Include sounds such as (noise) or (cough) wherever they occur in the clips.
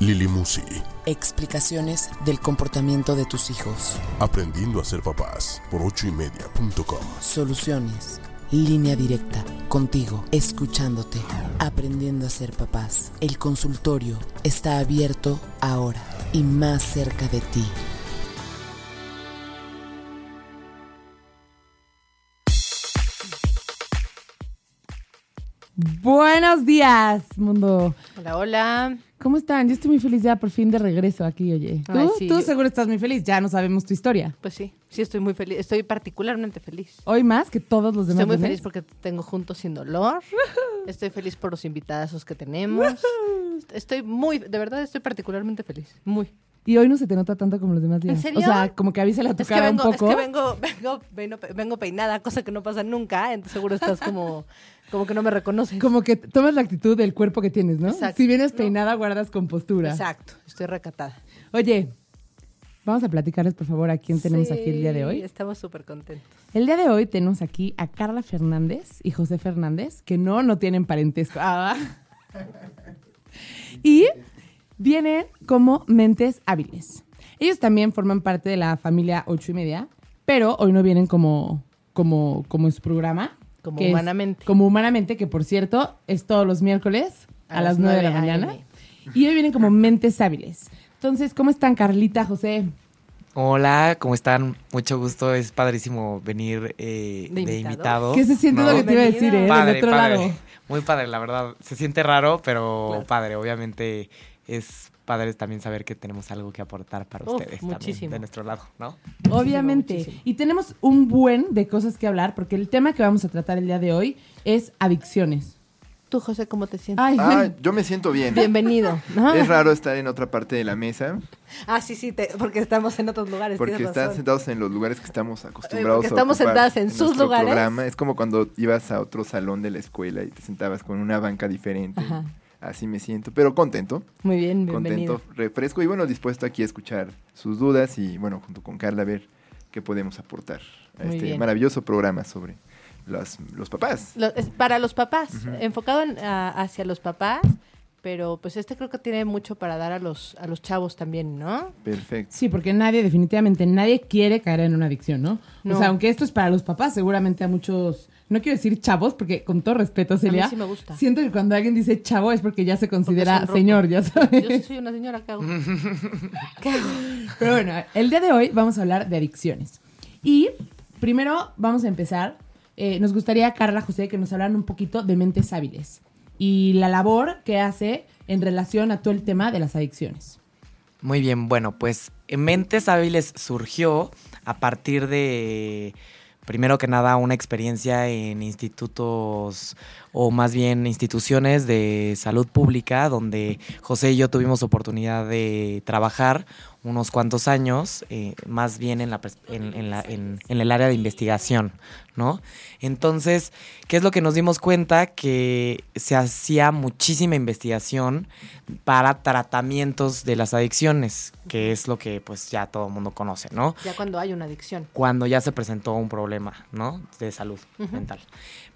Lili Musi. Explicaciones del comportamiento de tus hijos. Aprendiendo a ser papás por ochoymedia.com. Soluciones. Línea directa. Contigo. Escuchándote. Aprendiendo a ser papás. El consultorio está abierto ahora y más cerca de ti. Buenos días, mundo. Hola, hola. ¿Cómo están? Yo estoy muy feliz ya por fin de regreso aquí, oye. ¿Tú, Ay, sí. tú seguro estás muy feliz, ya no sabemos tu historia. Pues sí, sí estoy muy feliz. Estoy particularmente feliz. Hoy más que todos los demás. Estoy muy feliz porque te tengo juntos sin dolor. Estoy feliz por los invitados que tenemos. Estoy muy, de verdad estoy particularmente feliz. Muy. Y hoy no se te nota tanto como los demás días. ¿En serio? O sea, como que avísale a tu Es que, cara vengo, un es poco. que vengo, (laughs) vengo, vengo, vengo peinada, cosa que no pasa nunca. Entonces seguro estás como, como que no me reconoces. Como que tomas la actitud del cuerpo que tienes, ¿no? Exacto. Si vienes No. peinada, guardas compostura. Exacto, estoy recatada. Oye, vamos a platicarles, por favor, a quién tenemos Sí, aquí el día de hoy. Estamos súper contentos. El día de hoy tenemos aquí a Carla Fernández y José Fernández, que no, no tienen parentesco. Ah, va. y vienen como mentes hábiles. Ellos también forman parte de la familia ocho y media, pero hoy no vienen como, como, como en su programa. Como que es- humanamente. como humanamente, que por cierto es todos los miércoles a, las 9 de la 9 mañana. AM. Y hoy vienen como mentes hábiles. Entonces, ¿cómo están Carlita, José? Hola, ¿cómo están? Mucho gusto, es padrísimo venir eh, ¿De de, invitado? invitado. ¿Qué se siente ¿no? lo que te iba a decir, eh? Padre, del otro padre. lado. Muy padre, la verdad. Se siente raro, pero Claro. padre. Obviamente es padre también saber que tenemos algo que aportar para Uf, ustedes también, muchísimo. de nuestro lado, ¿no? Obviamente. muchísimo. Y tenemos un buen de cosas que hablar porque el tema que vamos a tratar el día de hoy es adicciones. Tú, José, ¿cómo te sientes? Ay, Ah, yo me siento bien. Bienvenido. Es raro estar en otra parte de la mesa Ah, sí, sí, te- porque estamos en otros lugares. porque están razón. sentados en los lugares que estamos acostumbrados porque a estamos ocupar sentadas en sus lugares. programa. Es como cuando ibas a otro salón de la escuela y te sentabas con una banca diferente. Ajá. Así me siento, pero contento, Muy bien, bienvenido. contento, refresco y bueno, dispuesto aquí a escuchar sus dudas y bueno, junto con Carla a ver qué podemos aportar a Muy este bien. maravilloso programa sobre los, los papás. Lo- es para los papás, enfocado en- a- hacia los papás, pero pues este creo que tiene mucho para dar a los, a los chavos también, ¿no? Perfecto. Sí, porque nadie, definitivamente, nadie quiere caer en una adicción, ¿no? No. O sea, aunque esto es para los papás, seguramente a muchos, no quiero decir chavos, porque con todo respeto, Celia, sí me gusta. siento que cuando alguien dice chavo es porque ya se considera señor, ya sabes. Yo sí soy una señora, ¿qué hago? (laughs) ¿Qué hago? Pero bueno, el día de hoy vamos a hablar de adicciones. Y primero vamos a empezar. eh, nos gustaría, Carla, José, que nos hablaran un poquito de mentes hábiles y la labor que hace en relación a todo el tema de las adicciones. Muy bien, bueno, pues Mentes Hábiles surgió a partir de, primero que nada, una experiencia en institutos o más bien instituciones de salud pública, donde José y yo tuvimos oportunidad de trabajar unos cuantos años, eh, más bien en, la, pers- en, en la- en- en el área de investigación, ¿no? Entonces, ¿qué es lo que nos dimos cuenta? Que se hacía muchísima investigación para tratamientos de las adicciones, que es lo que pues ya todo el mundo conoce, ¿no? Ya cuando hay una adicción. Cuando ya se presentó un problema, ¿no? De salud mental.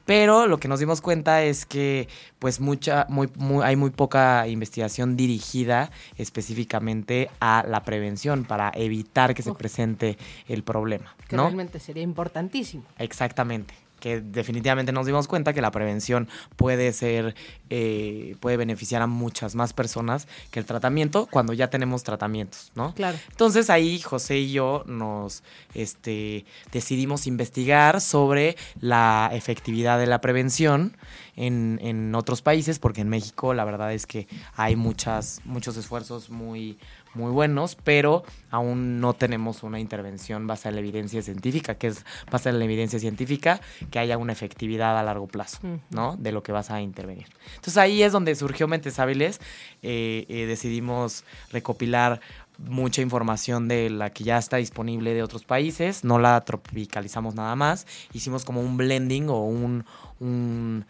Pero lo que nos dimos cuenta es que pues mucha, muy, muy- hay muy poca investigación dirigida específicamente a la prevención para evitar que se presente el problema, Que ¿no? realmente sería importantísimo. Exactamente. Que definitivamente nos dimos cuenta que la prevención puede ser, eh, puede beneficiar a muchas más personas que el tratamiento cuando ya tenemos tratamientos, ¿no? Claro. Entonces ahí José y yo nos este, decidimos investigar sobre la efectividad de la prevención en, en otros países, porque en México la verdad es que hay muchas, muchos esfuerzos muy, muy buenos, pero aún no tenemos una intervención basada en la evidencia científica, que es basada en la evidencia científica, que haya una efectividad a largo plazo. ¿no? De lo que vas a intervenir. Entonces ahí es donde surgió Mentes Hábiles, eh, eh, decidimos recopilar mucha información de la que ya está disponible de otros países, no la tropicalizamos nada más, hicimos como un blending o un, un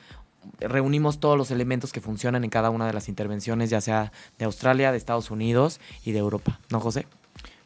reunimos todos los elementos que funcionan en cada una de las intervenciones, ya sea de Australia, de Estados Unidos y de Europa, ¿no, José?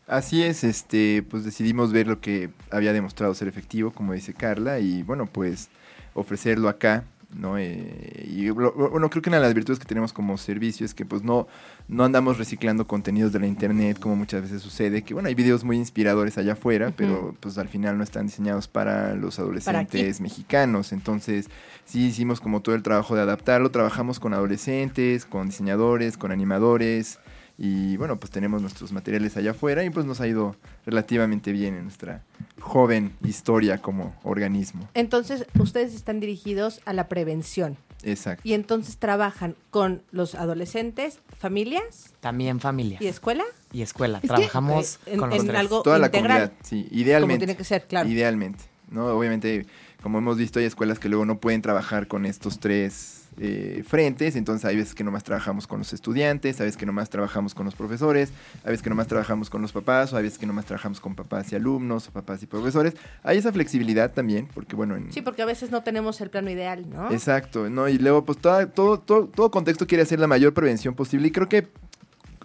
Así es, este, pues decidimos ver lo que había demostrado ser efectivo, como dice Carla, y bueno, pues ofrecerlo acá, ¿no? Eh, y bueno, creo que una de las virtudes que tenemos como servicio es que pues no, no andamos reciclando contenidos de la internet como muchas veces sucede, que bueno, hay videos muy inspiradores allá afuera, pero pues al final no están diseñados para los adolescentes mexicanos, entonces sí hicimos como todo el trabajo de adaptarlo, trabajamos con adolescentes, con diseñadores, con animadores, y bueno, pues tenemos nuestros materiales allá afuera y pues nos ha ido relativamente bien en nuestra joven historia como organismo. Entonces, ustedes están dirigidos a la prevención. Exacto. Y entonces trabajan con los adolescentes, familias. También familias. ¿Y escuela? Y escuela. Trabajamos en, con los en tres. algo Toda la comunidad, sí, idealmente. Como tiene que ser, claro. Idealmente, ¿no? Obviamente, como hemos visto, hay escuelas que luego no pueden trabajar con estos tres eh, frentes, entonces hay veces que nomás trabajamos con los estudiantes, hay veces que nomás trabajamos con los profesores, hay veces que nomás trabajamos con los papás, o hay veces que nomás trabajamos con papás y alumnos, o papás y profesores. Hay esa flexibilidad también, porque bueno, en, Sí, porque a veces no tenemos el plano ideal, ¿no? Exacto, ¿no? Y luego, pues toda- todo, todo, todo contexto quiere hacer la mayor prevención posible. Y creo que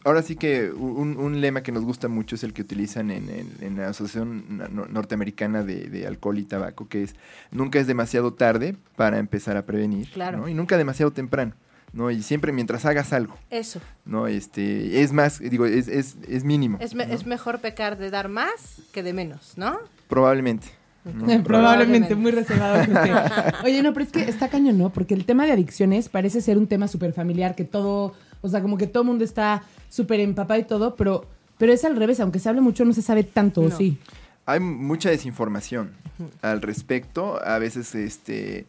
ahora sí que un, un lema que nos gusta mucho es el que utilizan en, en- en la Asociación Na- no- Norteamericana de, de Alcohol y Tabaco, que es nunca es demasiado tarde para empezar a prevenir. Claro. ¿no? Y nunca demasiado temprano. ¿no? Y siempre mientras hagas algo, Eso. ¿no? Este, es más, digo, es, es, es mínimo. Es, me- ¿no? es mejor pecar de dar más que de menos, ¿no? Probablemente. ¿no? Probablemente, Probablemente. muy reservado. José. (laughs) Oye, no, pero es que está cañón, ¿no? Porque el tema de adicciones parece ser un tema súper familiar, que todo, o sea, como que todo el mundo está súper empapado y todo, pero, pero es al revés, aunque se hable mucho, no se sabe tanto, ¿o No. sí. hay mucha desinformación al respecto, a veces este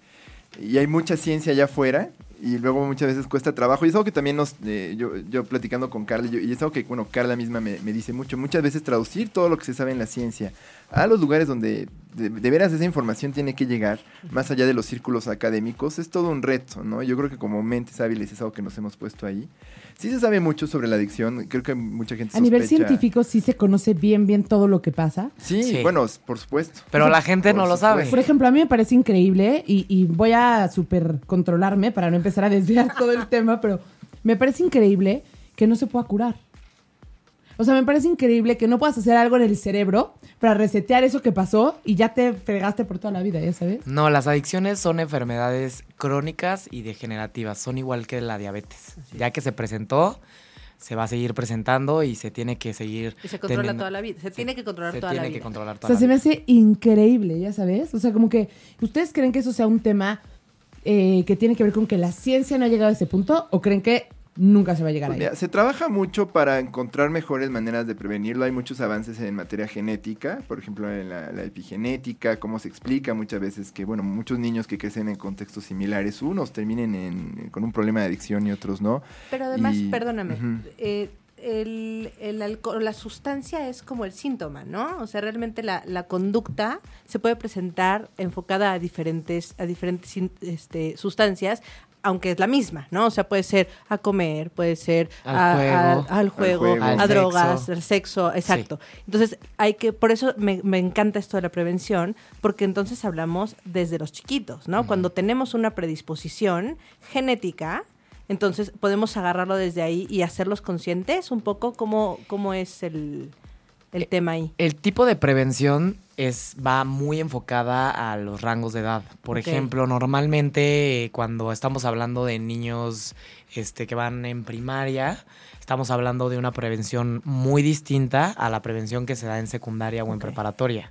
y hay mucha ciencia allá afuera y luego muchas veces cuesta trabajo y es algo que también nos eh, yo, yo platicando con Carla yo- y es algo que bueno Carla misma me, me dice mucho muchas veces traducir todo lo que se sabe en la ciencia a los lugares donde de, de veras esa información tiene que llegar más allá de los círculos académicos es todo un reto no yo creo que como mentes hábiles es algo que nos hemos puesto ahí sí se sabe mucho sobre la adicción creo que mucha gente A nivel científico sí se conoce bien, bien todo lo que pasa. sí, Sí. bueno por supuesto Pero la gente Por no lo sabe. Por ejemplo, a mí me parece increíble y, y voy a super controlarme para no empezar a desviar todo el tema, pero me parece increíble que no se pueda curar. O sea, me parece increíble que no puedas hacer algo en el cerebro para resetear eso que pasó y ya te fregaste por toda la vida, ¿ya sabes? No, las adicciones son enfermedades crónicas y degenerativas, son igual que la diabetes. Ya que se presentó, se va a seguir presentando y se tiene que seguir. Y se controla teniendo- toda la vida. Se tiene que controlar se toda la tiene vida. que controlar O toda sea, la se me hace increíble, ¿ya sabes? O sea, como que, ¿ustedes creen que eso sea un tema eh, que tiene que ver con que la ciencia no ha llegado a ese punto o creen que nunca se va a llegar Pues ahí? se trabaja mucho para encontrar mejores maneras de prevenirlo. Hay muchos avances en materia genética, por ejemplo, en la, la epigenética, cómo se explica muchas veces que, bueno, muchos niños que crecen en contextos similares, unos terminen en- con un problema de adicción y otros no. Pero además, Y- perdóname, eh, el, el alcohol, la sustancia es como el síntoma, ¿no? O sea, realmente la, la conducta se puede presentar enfocada a diferentes, a diferentes este, sustancias, aunque es la misma, ¿no? O sea, puede ser a comer, puede ser Al a- juego. a- al juego, juego. Al a drogas, sexo. al sexo, exacto. Entonces, hay que, por eso me, me encanta esto de la prevención, porque entonces hablamos desde los chiquitos, ¿no? Cuando tenemos una predisposición genética, entonces podemos agarrarlo desde ahí y hacerlos conscientes un poco cómo, cómo es el, el tema ahí. El tipo de prevención es va muy enfocada a los rangos de edad. Por ejemplo, normalmente eh, cuando estamos hablando de niños este, que van en primaria, estamos hablando de una prevención muy distinta a la prevención que se da en secundaria o en preparatoria.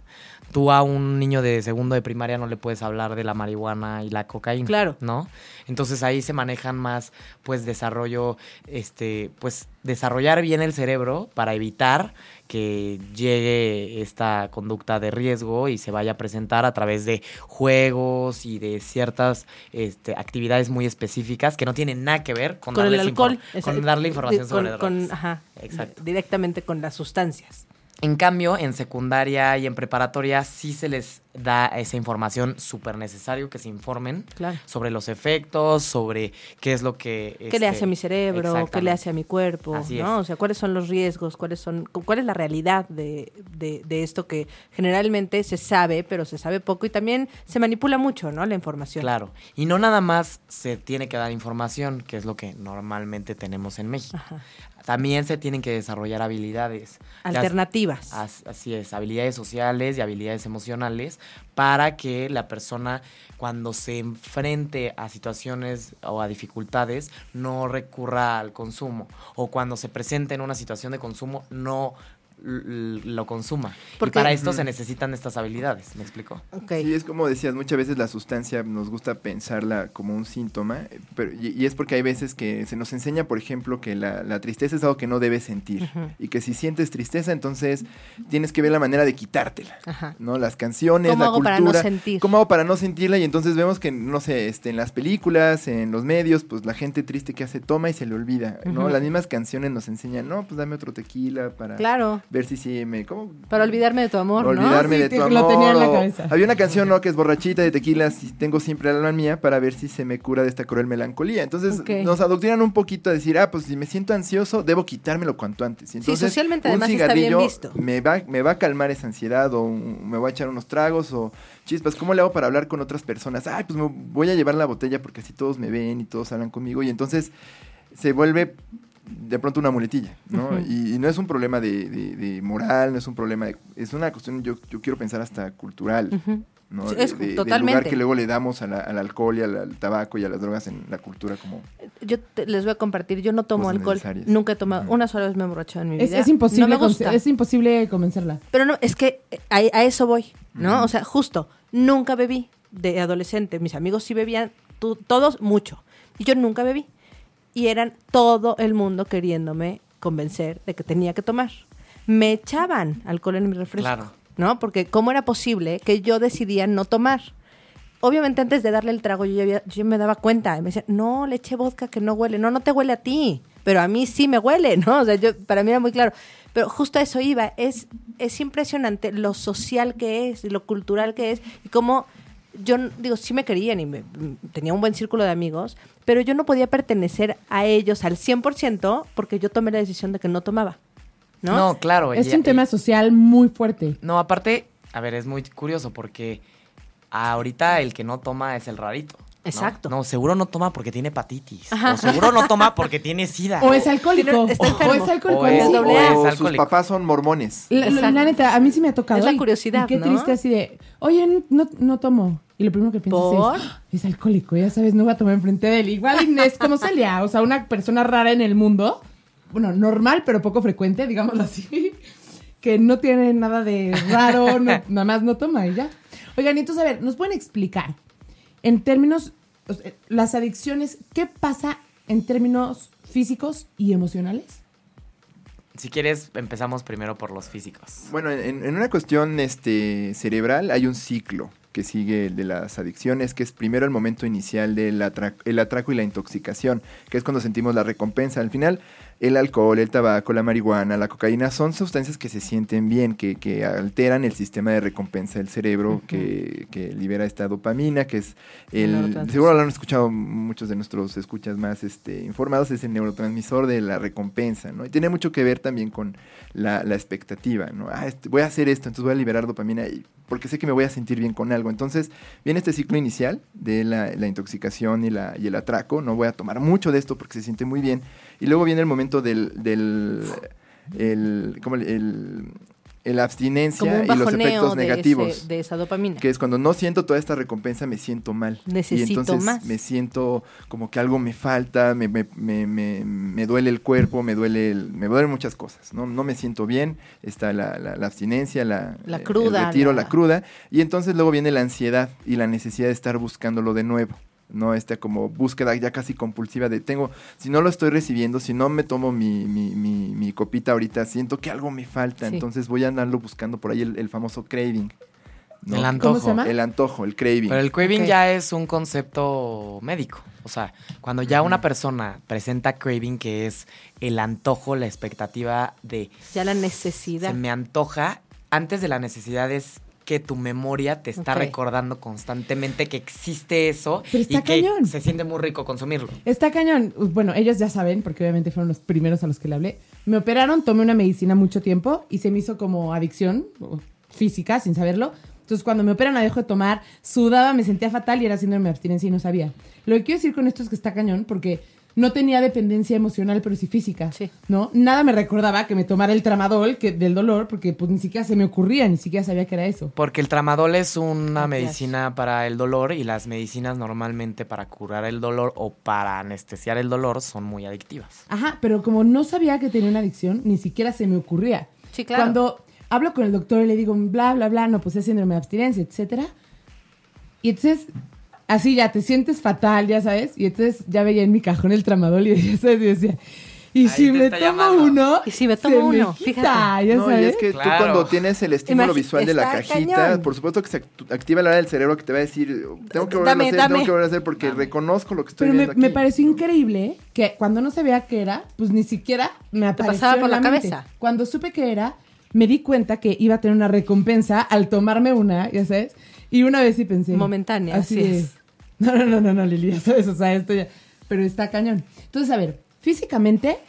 Tú a un niño de segundo de primaria no le puedes hablar de la marihuana y la cocaína, Claro. ¿no? Entonces ahí se manejan más, pues, desarrollo, este, pues, desarrollar bien el cerebro para evitar que llegue esta conducta de riesgo y se vaya a presentar a través de juegos y de ciertas este, actividades muy específicas que no tienen nada que ver con, Con el darles alcohol. con darle información sobre con- drogas. ajá, Exacto. directamente con las sustancias. En cambio, en secundaria y en preparatoria sí se les da esa información súper necesario que se informen Claro. sobre los efectos, sobre qué es lo que... ¿Qué le este, hace a mi cerebro? ¿Qué le hace a mi cuerpo? Así ¿no? es. O sea, ¿cuáles son los riesgos? ¿Cuáles son, cu- ¿Cuál es la realidad de, de- de esto que generalmente se sabe, pero se sabe poco y también se manipula mucho, ¿no? La información. Claro. Y no nada más se tiene que dar información, que es lo que normalmente tenemos en México. Ajá. También se tienen que desarrollar habilidades. Alternativas. As- Así es, habilidades sociales y habilidades emocionales para que la persona cuando se enfrente a situaciones o a dificultades no recurra al consumo o cuando se presente en una situación de consumo no lo consuma. Porque- y para esto se necesitan estas habilidades, ¿me explico? Ok. Sí, es como decías, muchas veces la sustancia nos gusta pensarla como un síntoma, pero, y, y es porque hay veces que se nos enseña, por ejemplo, que la, la tristeza es algo que no debes sentir y que si sientes tristeza, entonces tienes que ver la manera de quitártela. Ajá. ¿no? Las canciones, ¿Cómo la hago cultura. para no sentir? ¿Cómo hago para no sentirla? Y entonces vemos que, no sé, este, en las películas, en los medios, pues la gente triste que hace toma y se le olvida, ¿no? Las mismas canciones nos enseñan, no, pues dame otro tequila para Claro. Ver si sí me... ¿cómo? Para olvidarme de tu amor, ¿no? Olvidarme Sí, de te- tu lo amor. tenía en la cabeza. Había una canción, ¿no? Que es borrachita de tequila, si tengo siempre el alma mía, para ver si se me cura de esta cruel melancolía. Entonces nos adoctrinan un poquito a decir, ah, pues si me siento ansioso, debo quitármelo cuanto antes. Entonces, socialmente un además está bien cigarrillo visto. Me va, me va a calmar esa ansiedad o un- me voy a echar unos tragos o chispas. ¿Cómo le hago para hablar con otras personas? Ay, pues me voy a llevar la botella porque así todos me ven y todos hablan conmigo. Y entonces se vuelve de pronto una muletilla, ¿no? Y, y no es un problema de, de- de moral, no es un problema de... Es una cuestión, yo, yo quiero pensar hasta cultural. ¿no? Sí, es de- del lugar que luego le damos a la- al alcohol y al, al tabaco y a las drogas en la cultura como... Yo te- les voy a compartir, yo no tomo alcohol, nunca he tomado, una sola vez me he emborrachado en mi Es, vida. es imposible, No me gusta. es imposible convencerla. Pero no, es que a, a eso voy, ¿no? O sea, justo, nunca bebí de adolescente. Mis amigos sí bebían, tú- todos mucho. Y yo nunca bebí. Y eran todo el mundo queriéndome convencer de que tenía que tomar. Me echaban alcohol en mi refresco, Claro. ¿no? Porque ¿cómo era posible que yo decidía no tomar? Obviamente antes de darle el trago yo, ya había- yo me daba cuenta. Y me decían, no, le eché vodka que no huele. No, no te huele a ti. Pero a mí sí me huele, (laughs) ¿no? O sea, yo, para mí era muy claro. Pero justo a eso iba. Es, es impresionante lo social que es, lo cultural que es. Y cómo yo, digo, sí me querían y me- tenía un buen círculo de amigos. Pero yo no podía pertenecer a ellos al 100% porque yo tomé la decisión de que no tomaba. ¿No? No, claro. Es un tema social muy fuerte. No, aparte, a ver, es muy curioso porque ahorita el que no toma es el rarito. Exacto. No, seguro no toma porque tiene hepatitis. Ajá. O seguro no toma porque tiene sida. O es alcohólico. Está o es alcohólico. O es O sus alcohólico. papás son mormones. La, la- neta, a mí sí me ha tocado. Es la curiosidad, y qué ¿no? triste así de, oye, no, no tomo. Y lo primero que piensas ¿Por? es, "Ah, es alcohólico, ya sabes, no va a tomar enfrente de él. Igual es como Celia, o sea, una persona rara en el mundo, bueno, normal, pero poco frecuente, digámoslo así, (laughs) que no tiene nada de raro, no- (laughs) nada más no toma y ya. Oigan, y entonces, a ver, ¿nos pueden explicar en términos, o sea, las adicciones, qué pasa en términos físicos y emocionales? Si quieres, empezamos primero por los físicos. Bueno, en, en una cuestión este, cerebral hay un ciclo que sigue el de las adicciones, que es primero el momento inicial del el atraco y la intoxicación, que es cuando sentimos la recompensa. Al final, el alcohol, el tabaco, la marihuana, la cocaína son sustancias que se sienten bien, que, que alteran el sistema de recompensa del cerebro, que, que libera esta dopamina, que es El. Seguro lo han escuchado muchos de nuestros escuchas más este, informados, es el neurotransmisor de la recompensa, ¿no? Y tiene mucho que ver también con la, la expectativa, ¿no? Ah, este, voy a hacer esto, entonces voy a liberar dopamina y- porque sé que me voy a sentir bien con algo. Entonces viene este ciclo inicial de la, la intoxicación y, la, y el atraco, no voy a tomar mucho de esto porque se siente muy bien. Y luego viene el momento del... del el, ¿cómo el, el abstinencia y los efectos de, negativos. ese- de esa dopamina. Que es cuando no siento toda esta recompensa, me siento mal. y Necesito entonces más. me siento como que algo me falta, me, me, me, me- me duele el cuerpo, me duele el- me duelen muchas cosas. No, no me siento bien, está la, la- la abstinencia, la, La el cruda, retiro, la- la cruda. Y entonces luego viene la ansiedad y la necesidad de estar buscándolo de nuevo. ¿No? Esta como búsqueda ya casi compulsiva de tengo, si no lo estoy recibiendo, si no me tomo mi, mi, mi, mi copita ahorita, siento que algo me falta, Sí. entonces voy a andarlo buscando por ahí el, el famoso craving. ¿no? El antojo. ¿Cómo se llama? El antojo, el craving. Pero el craving ya es un concepto médico. O sea, cuando ya una persona presenta craving, que es el antojo, la expectativa de Ya la se necesidad. me antoja, antes de la necesidad es que tu memoria te está recordando constantemente que existe eso Pero está y que cañón. se siente muy rico consumirlo. Está cañón. Bueno, ellos ya saben, porque obviamente fueron los primeros a los que le hablé. Me operaron, tomé una medicina mucho tiempo y se me hizo como adicción física, sin saberlo. Entonces, cuando me operan, la dejo de tomar, sudaba, me sentía fatal y era síndrome de abstinencia y no sabía. Lo que quiero decir con esto es que está cañón porque no tenía dependencia emocional, pero sí física. Sí. ¿No? Nada me recordaba que me tomara el tramadol que, del dolor porque pues ni siquiera se me ocurría, ni siquiera sabía que era eso. Porque el tramadol es una medicina para el dolor y las medicinas normalmente para curar el dolor o para anestesiar el dolor son muy adictivas. Ajá, pero como no sabía que tenía una adicción, ni siquiera se me ocurría. Sí, claro. Cuando hablo con el doctor y le digo, bla, bla, bla, no, pues es síndrome de abstinencia, etcétera. Y entonces, así ya te sientes fatal, ya sabes. Y entonces ya veía en mi cajón el tramadol y (laughs) ya sabes, y decía, y si me tomo uno, Y si me tomo uno, quita, fíjate. ya No, y sabes. es que Claro. tú cuando tienes el estímulo visual de la cajita, cañón. por supuesto que se activa la hora del cerebro que te va a decir, tengo que volver Dame, a hacer, dame. tengo que volver a hacer porque reconozco lo que estoy Pero me, viendo aquí. me pareció increíble que cuando no sabía qué era, pues ni siquiera me apareció pasaba por en la mente. cabeza. Cuando supe qué era, me di cuenta que iba a tener una recompensa al tomarme una, ya sabes. Y una vez sí pensé. Momentánea, así es. (laughs) No, no, no, no, no, Lili, ya sabes, o sea, esto ya. Pero está cañón. Entonces, a ver, físicamente,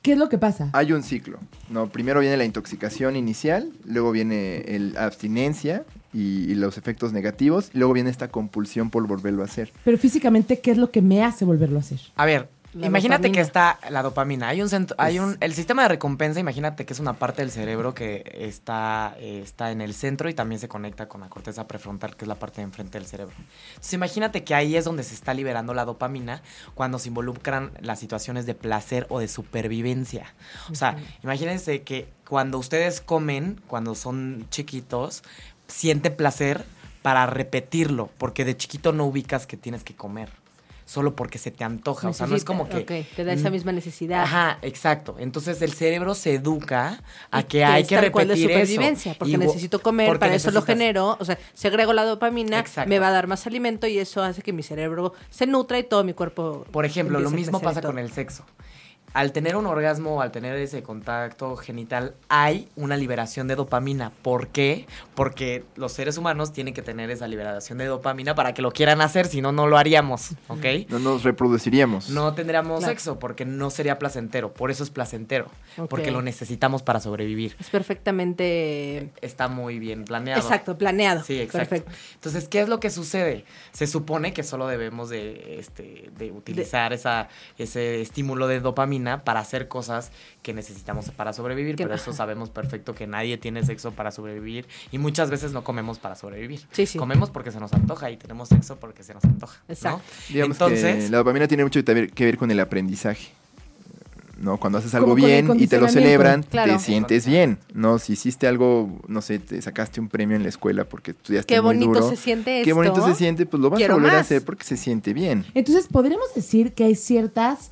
¿qué es lo que pasa? Hay un ciclo, ¿no? Primero viene la intoxicación inicial, luego viene el abstinencia y, y los efectos negativos, y luego viene esta compulsión por volverlo a hacer. Pero físicamente, ¿qué es lo que me hace volverlo a hacer? A ver, La imagínate dopamina. que está la dopamina. Hay un centro, hay un el sistema de recompensa, imagínate que es una parte del cerebro que está, eh, está en el centro y también se conecta con la corteza prefrontal, que es la parte de enfrente del cerebro. Entonces imagínate que ahí es donde se está liberando la dopamina cuando se involucran las situaciones de placer o de supervivencia. O sea, imagínense que cuando ustedes comen, cuando son chiquitos, siente placer para repetirlo, porque de chiquito no ubicas que tienes que comer. Solo porque se te antoja. O sea, no es como que. ok, te da esa misma necesidad. Ajá, exacto. Entonces el cerebro se educa a que hay que tal cual de repetir supervivencia, eso. porque Y necesito comer, para eso lo genero, o sea, segrego la dopamina, Exacto. me va a dar más alimento y eso hace que mi cerebro se nutra y todo mi cuerpo. Por ejemplo, lo mismo pasa con el sexo. Al tener un orgasmo, al tener ese contacto genital, hay una liberación de dopamina. ¿Por qué? Porque los seres humanos tienen que tener esa liberación de dopamina para que lo quieran hacer, si no, no lo haríamos, ¿ok? (laughs) No nos reproduciríamos. No tendríamos Claro. sexo porque no sería placentero. Por eso es placentero. Porque lo necesitamos para sobrevivir. Es perfectamente. Está muy bien planeado. Exacto, planeado. Sí, exacto. Perfecto. Entonces, ¿qué es lo que sucede? Se supone que solo debemos de, este, de utilizar esa, ese estímulo de dopamina para hacer cosas que necesitamos para sobrevivir, pero eso sabemos perfecto que nadie tiene sexo para sobrevivir y muchas veces no comemos para sobrevivir. Sí, sí. Comemos porque se nos antoja y tenemos sexo porque se nos antoja. ¿no? Exacto. Digamos Entonces, que la dopamina tiene mucho que ver, que ver con el aprendizaje. ¿No? Cuando haces algo bien y te lo celebran, Claro. te sientes bien. ¿No? Si hiciste algo, no sé, te sacaste un premio en la escuela porque estudiaste Qué muy bonito duro. se siente esto. Qué bonito se siente, pues lo vas Quiero a volver a hacer porque se siente bien. Entonces, podríamos decir que hay ciertas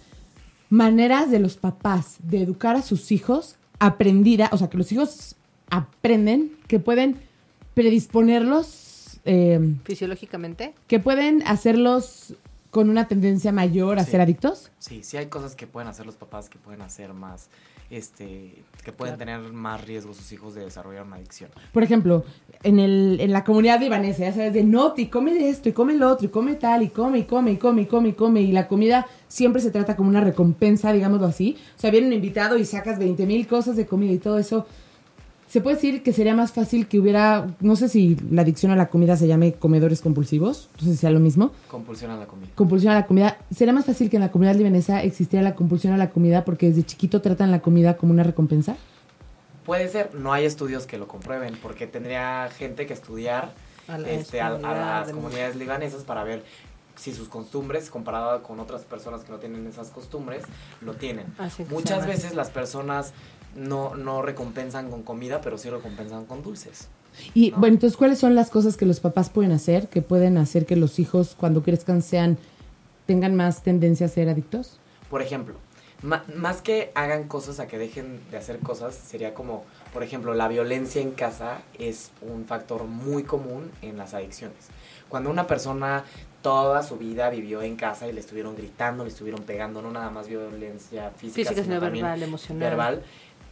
maneras de los papás de educar a sus hijos aprendida, o sea, que los hijos aprenden, que pueden predisponerlos, eh, Fisiológicamente. que pueden hacerlos con una tendencia mayor a Sí. ser adictos. Sí, sí hay cosas que pueden hacer los papás que pueden hacer más, este, que pueden tener más riesgo sus hijos de desarrollar una adicción. Por ejemplo, en, el, en la comunidad libanesa, ya sabes, de no, y come esto, y come lo otro, y come tal, y come, y come, y come, y come, y come, y la comida siempre se trata como una recompensa, digámoslo así. O sea, viene un invitado y sacas 20 mil cosas de comida y todo eso. Se puede decir que sería más fácil que hubiera, no sé si la adicción a la comida se llame comedores compulsivos, no sé si sea lo mismo, Compulsión a la comida. compulsión a la comida. Sería más fácil que en la comunidad libanesa existiera la compulsión a la comida porque desde chiquito tratan la comida como una recompensa. Puede ser, no hay estudios que lo comprueben, porque tendría gente que estudiar A las este, a, a las comunidades. libanesas para ver si sus costumbres, comparado con otras personas que no tienen esas costumbres, lo tienen. Muchas veces las personas no, no recompensan con comida, pero sí recompensan con dulces. Y No. bueno, entonces, ¿cuáles son las cosas que los papás pueden hacer, que pueden hacer que los hijos cuando crezcan sean, tengan más tendencia a ser adictos? Por ejemplo, más que hagan cosas a que dejen de hacer cosas, sería como por ejemplo, la violencia en casa es un factor muy común en las adicciones. Cuando una persona toda su vida vivió en casa y le estuvieron gritando, le estuvieron pegando, no nada más violencia física, Física, sino sino también verbal, emocional. verbal,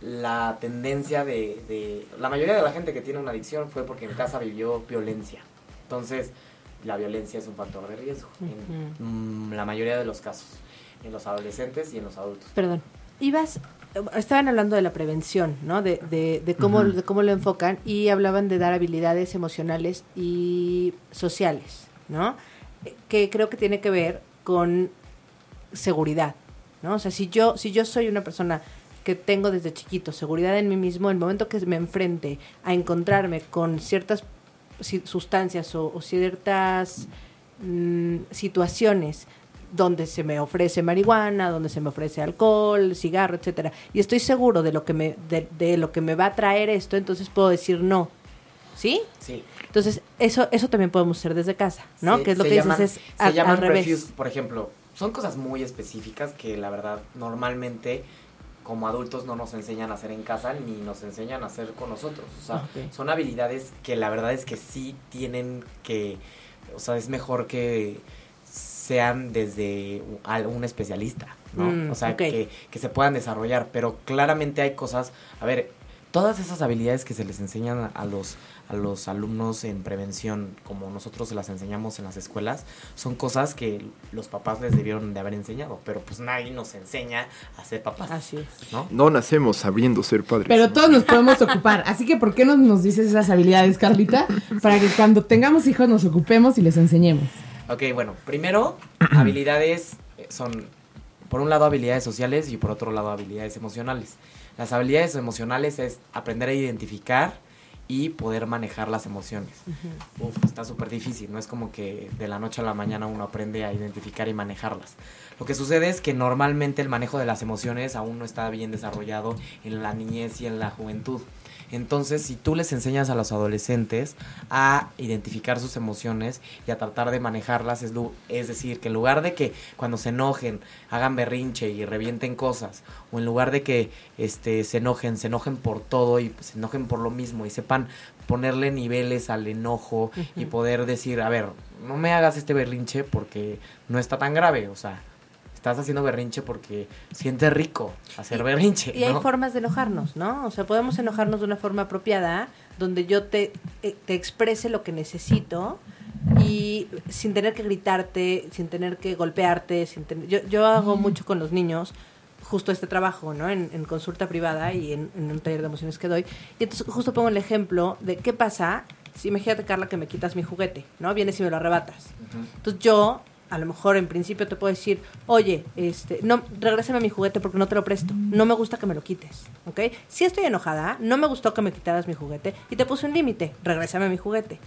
la tendencia de, de... La mayoría de la gente que tiene una adicción fue porque en casa vivió violencia. Entonces, la violencia es un factor de riesgo en la mayoría de los casos, en los adolescentes y en los adultos. Perdón. Ibas, estaban hablando de la prevención, ¿no? De, de, de cómo, de cómo lo enfocan y hablaban de dar habilidades emocionales y sociales, ¿no? Que creo que tiene que ver con seguridad, ¿no? O sea, si yo, si yo soy una persona que tengo desde chiquito seguridad en mí mismo, el momento que me enfrente a encontrarme con ciertas sustancias o, o ciertas mm, situaciones donde se me ofrece marihuana, donde se me ofrece alcohol, cigarro, etcétera, y estoy seguro de lo que me de, de lo que me va a traer esto, entonces puedo decir no. ¿Sí? Sí. Entonces, eso eso también podemos hacer desde casa, ¿no? Se- que es lo que llaman- dices es se llaman al revés. refuse, por ejemplo, son cosas muy específicas que la verdad normalmente como adultos no nos enseñan a hacer en casa ni nos enseñan a hacer con nosotros. O sea, son habilidades que la verdad es que sí tienen que, o sea, es mejor que sean desde un- al- un especialista, ¿no? Mm, o sea, que, que se puedan desarrollar, pero claramente hay cosas, a ver, todas esas habilidades que se les enseñan a- los a los alumnos en prevención, como nosotros se las enseñamos en las escuelas, son cosas que los papás les debieron de haber enseñado, pero pues nadie nos enseña a ser papás, Así es. ¿no? No nacemos sabiendo ser padres. Pero todos nos podemos ocupar. Así que, ¿por qué no nos dices esas habilidades, Carlita? Para que cuando tengamos hijos nos ocupemos y les enseñemos. Ok, bueno, primero, habilidades eh, son, por un lado, habilidades sociales y por otro lado, habilidades emocionales. Las habilidades emocionales es aprender a identificar y poder manejar las emociones. Uf, está súper difícil, no es como que de la noche a la mañana uno aprende a identificar y manejarlas. Lo que sucede es que normalmente el manejo de las emociones aún no está bien desarrollado en la niñez y en la juventud. Entonces, si tú les enseñas a los adolescentes a identificar sus emociones y a tratar de manejarlas, es, es decir, que en lugar de que cuando se enojen hagan berrinche y revienten cosas, o en lugar de que este, se enojen, se enojen por todo y se enojen por lo mismo y sepan ponerle niveles al enojo y poder decir, a ver, no me hagas este berrinche porque no está tan grave, o sea, estás haciendo berrinche porque sientes rico hacer berrinche. Y hay formas de enojarnos, ¿no? O sea, podemos enojarnos de una forma apropiada, donde yo te, eh, te exprese lo que necesito y sin tener que gritarte, sin tener que golpearte, sin tener... Yo, yo hago mucho con los niños justo este trabajo, ¿no? En, en consulta privada y en, en un taller de emociones que doy. Y entonces justo pongo el ejemplo de qué pasa si imagínate, Carla, que me quitas mi juguete, ¿no? Vienes y me lo arrebatas. Entonces yo, a lo mejor en principio te puedo decir, oye, este, no, regrésame mi juguete porque no te lo presto. No me gusta que me lo quites, ¿ok? Si estoy enojada, no me gustó que me quitaras mi juguete y te puse un límite, regrésame mi juguete.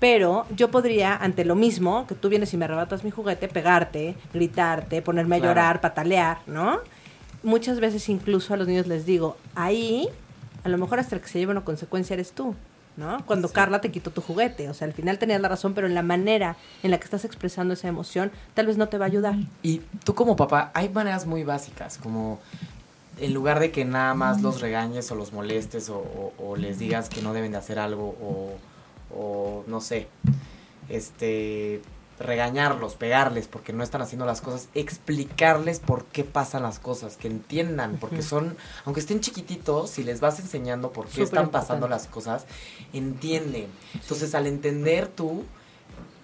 Pero yo podría, ante lo mismo, que tú vienes y me arrebatas mi juguete, pegarte, gritarte, ponerme a Claro. llorar, patalear, ¿no? Muchas veces incluso a los niños les digo, ahí, a lo mejor hasta el que se lleva una consecuencia eres tú, ¿no? Cuando Carla te quitó tu juguete, o sea, al final tenías la razón, pero en la manera en la que estás expresando esa emoción, tal vez no te va a ayudar. Y tú como papá, hay maneras muy básicas, como en lugar de que nada más los regañes o los molestes o, o- o les digas que no deben de hacer algo o, o no sé, este regañarlos, pegarles porque no están haciendo las cosas, explicarles por qué pasan las cosas, que entiendan, porque son, aunque estén chiquititos, si les vas enseñando por qué Súper están pasando importante. las cosas, entienden. Entonces, al entender tú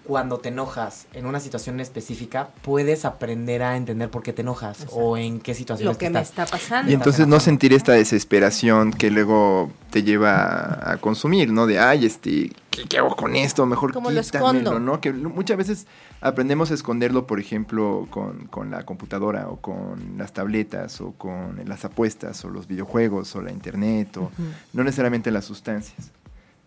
cuando te enojas en una situación específica, puedes aprender a entender por qué te enojas o en qué situación Lo que me está pasando. Y entonces no sentir esta desesperación que luego te lleva a consumir, ¿no? De, ay, este, ¿qué, qué hago con esto? Mejor ¿Cómo lo quítamelo", escondo? ¿no? Que muchas veces aprendemos a esconderlo, por ejemplo, con, con la computadora o con las tabletas o con las apuestas o los videojuegos o la internet o no necesariamente las sustancias,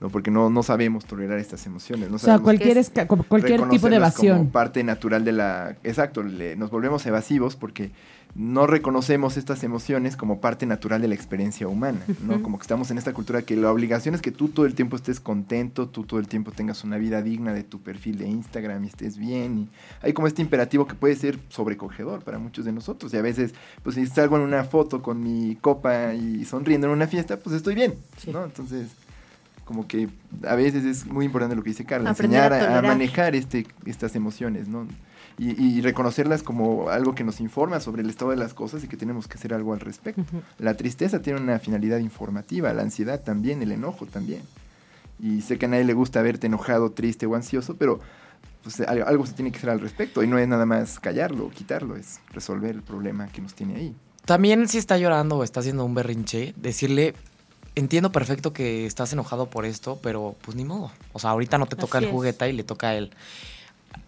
¿no? Porque no, no sabemos tolerar estas emociones. No O sea, sabemos cualquier, esca- cualquier tipo de reconocerlas como evasión. parte natural de la... Exacto, le- nos volvemos evasivos porque no reconocemos estas emociones como parte natural de la experiencia humana, ¿no? Como que estamos en esta cultura que la obligación es que tú todo el tiempo estés contento, tú todo el tiempo tengas una vida digna de tu perfil de Instagram y estés bien. Y hay como este imperativo que puede ser sobrecogedor para muchos de nosotros. Y a veces, pues si salgo en una foto con mi copa y sonriendo en una fiesta, pues estoy bien, Sí. ¿no? Entonces, como que a veces es muy importante lo que dice Carla, Aprender a enseñar a, manejar este, estas emociones, ¿no? Y, y reconocerlas como algo que nos informa sobre el estado de las cosas y que tenemos que hacer algo al respecto. La tristeza tiene una finalidad informativa, la ansiedad también, el enojo también. Y sé que a nadie le gusta verte enojado, triste o ansioso, pero pues, algo, algo se tiene que hacer al respecto y no es nada más callarlo o quitarlo, es resolver el problema que nos tiene ahí. También si está llorando o está haciendo un berrinche, decirle, entiendo perfecto que estás enojado por esto, pero pues ni modo. O sea, ahorita no te toca Así el es. juguete y le toca a él.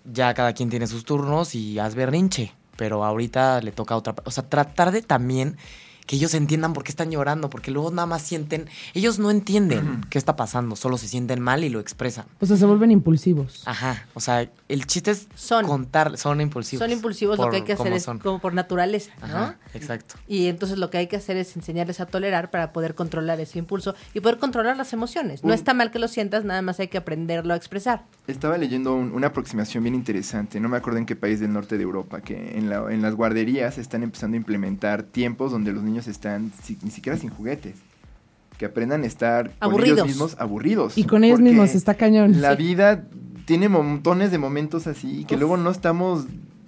Ya cada quien tiene sus turnos y haz berrinche, pero ahorita le toca a otra. O sea, tratar de también que ellos entiendan por qué están llorando, porque luego nada más sienten, ellos no entienden qué está pasando, solo se sienten mal y lo expresan. O sea, se vuelven impulsivos. Ajá, o sea, el chiste es Son. contar, son impulsivos. Son impulsivos, lo que hay que hacer es son. como por naturaleza, ¿no? Ajá, exacto. Y entonces lo que hay que hacer es enseñarles a tolerar para poder controlar ese impulso y poder controlar las emociones. No está mal que lo sientas, nada más hay que aprenderlo a expresar. Estaba leyendo un- una aproximación bien interesante, no me acuerdo en qué país del norte de Europa, que en, la- en las guarderías están empezando a implementar tiempos donde los niños están si- ni siquiera sin juguetes, que aprendan a estar con Aburridos. ellos mismos aburridos. Y con ellos mismos, está cañón. La Sí. vida tiene montones de momentos así que Uf. luego no estamos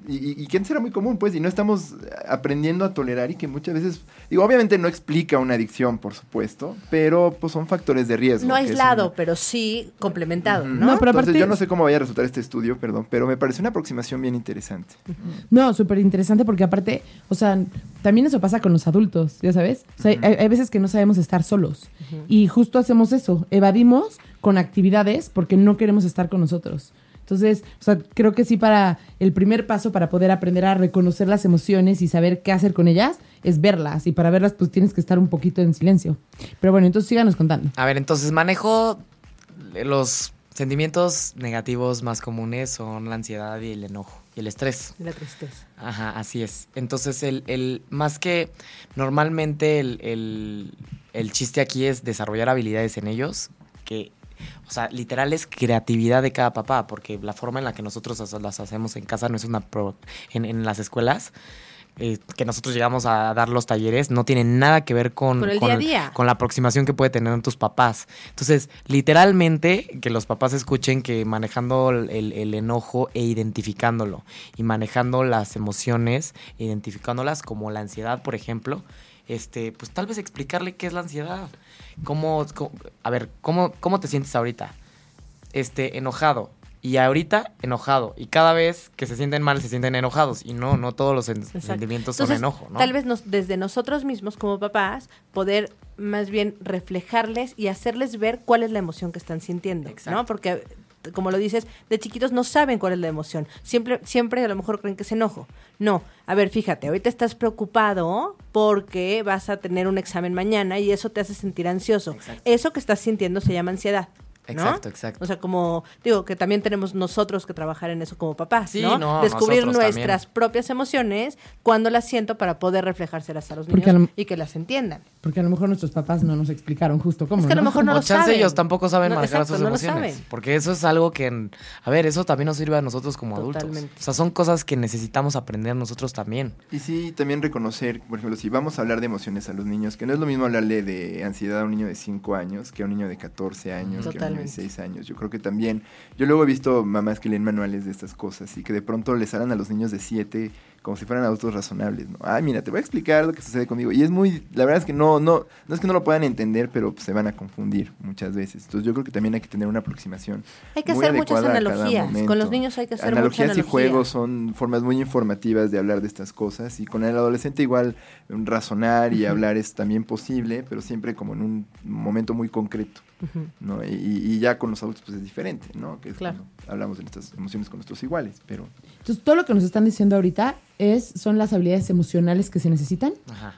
y, y- que antes era muy común, pues, y no estamos aprendiendo a tolerar y que muchas veces, digo, obviamente no explica una adicción, por supuesto, pero pues son factores de riesgo. No aislado, un- pero sí complementado. ¿no? No, pero Entonces aparte- yo no sé cómo vaya a resultar este estudio, perdón, pero me parece una aproximación bien interesante. No, súper interesante porque aparte, o sea, también eso pasa con los adultos, ya sabes. O sea, hay, hay veces que no sabemos estar solos. Y justo hacemos eso, evadimos con actividades porque no queremos estar con nosotros. Entonces, o sea, creo que sí para el primer paso para poder aprender a reconocer las emociones y saber qué hacer con ellas es verlas. Y para verlas, pues tienes que estar un poquito en silencio. Pero bueno, entonces síganos contando. A ver, entonces manejo los sentimientos negativos más comunes son la ansiedad y el enojo y el estrés. Y la tristeza. Ajá, así es. Entonces, el, el más que normalmente el, el- el chiste aquí es desarrollar habilidades en ellos, que, o sea, literal es creatividad de cada papá, porque la forma en la que nosotros as- las hacemos en casa no es una pro- en, en las escuelas. eh, que nosotros llegamos a dar los talleres no tiene nada que ver con, Con el día a día. con la aproximación que puede tener tus papás. Entonces, literalmente, que los papás escuchen que manejando el, el enojo e identificándolo y manejando las emociones, identificándolas como la ansiedad, por ejemplo, este, pues tal vez explicarle qué es la ansiedad. Cómo, cómo- a ver, ¿cómo, ¿cómo te sientes ahorita? Este, enojado. Y ahorita enojado. Y cada vez que se sienten mal, se sienten enojados. Y no, no todos los Exacto. sentimientos son enojo, ¿no? Tal vez nos, desde nosotros mismos como papás poder más bien reflejarles y hacerles ver cuál es la emoción que están sintiendo, Exacto. ¿no? Porque como lo dices, de chiquitos no saben cuál es la emoción. Siempre siempre a lo mejor creen que es enojo. No, a ver, fíjate, ahorita estás preocupado porque vas a tener un examen mañana y eso te hace sentir ansioso. Exacto. Eso que estás sintiendo se llama ansiedad. ¿No? Exacto, exacto. O sea, como digo que también tenemos nosotros que trabajar en eso como papás, Sí, ¿no? no, Descubrir nuestras también. propias emociones cuando las siento para poder reflejárselas a los Porque niños a lo- y que las entiendan. Porque a lo mejor nuestros papás no nos explicaron justo cómo. Es que a lo mejor no o lo chance saben. ellos tampoco saben No, manejar exacto, sus no lo emociones. saben. Porque eso es algo que, en- a ver, eso también nos sirve a nosotros como adultos. Totalmente. O sea, son cosas que necesitamos aprender nosotros también. Y sí, también reconocer, por ejemplo, si vamos a hablar de emociones a los niños, que no es lo mismo hablarle de ansiedad a un niño de 5 años que a un niño de 14 años, que a un niño de Totalmente. 6 años. Yo creo que también, yo luego he visto mamás que leen manuales de estas cosas y que de pronto les hablan a los niños de 7 como si fueran adultos razonables, ¿no? Ay, mira, te voy a explicar lo que sucede conmigo. Y es muy, la verdad es que no, no, no es que no lo puedan entender, pero pues, se van a confundir muchas veces. Entonces yo creo que también hay que tener una aproximación. Hay que muy hacer muchas analogías. Con los niños hay que hacer analogías mucha y analogía. juegos son formas muy informativas de hablar de estas cosas y con el adolescente igual razonar y hablar es también posible, pero siempre como en un momento muy concreto, ¿no? Y, y ya con los adultos pues es diferente, ¿no? Que es Claro. cuando hablamos de nuestras emociones con nuestros iguales, pero Entonces, todo lo que nos están diciendo ahorita es, son las habilidades emocionales que se necesitan Ajá.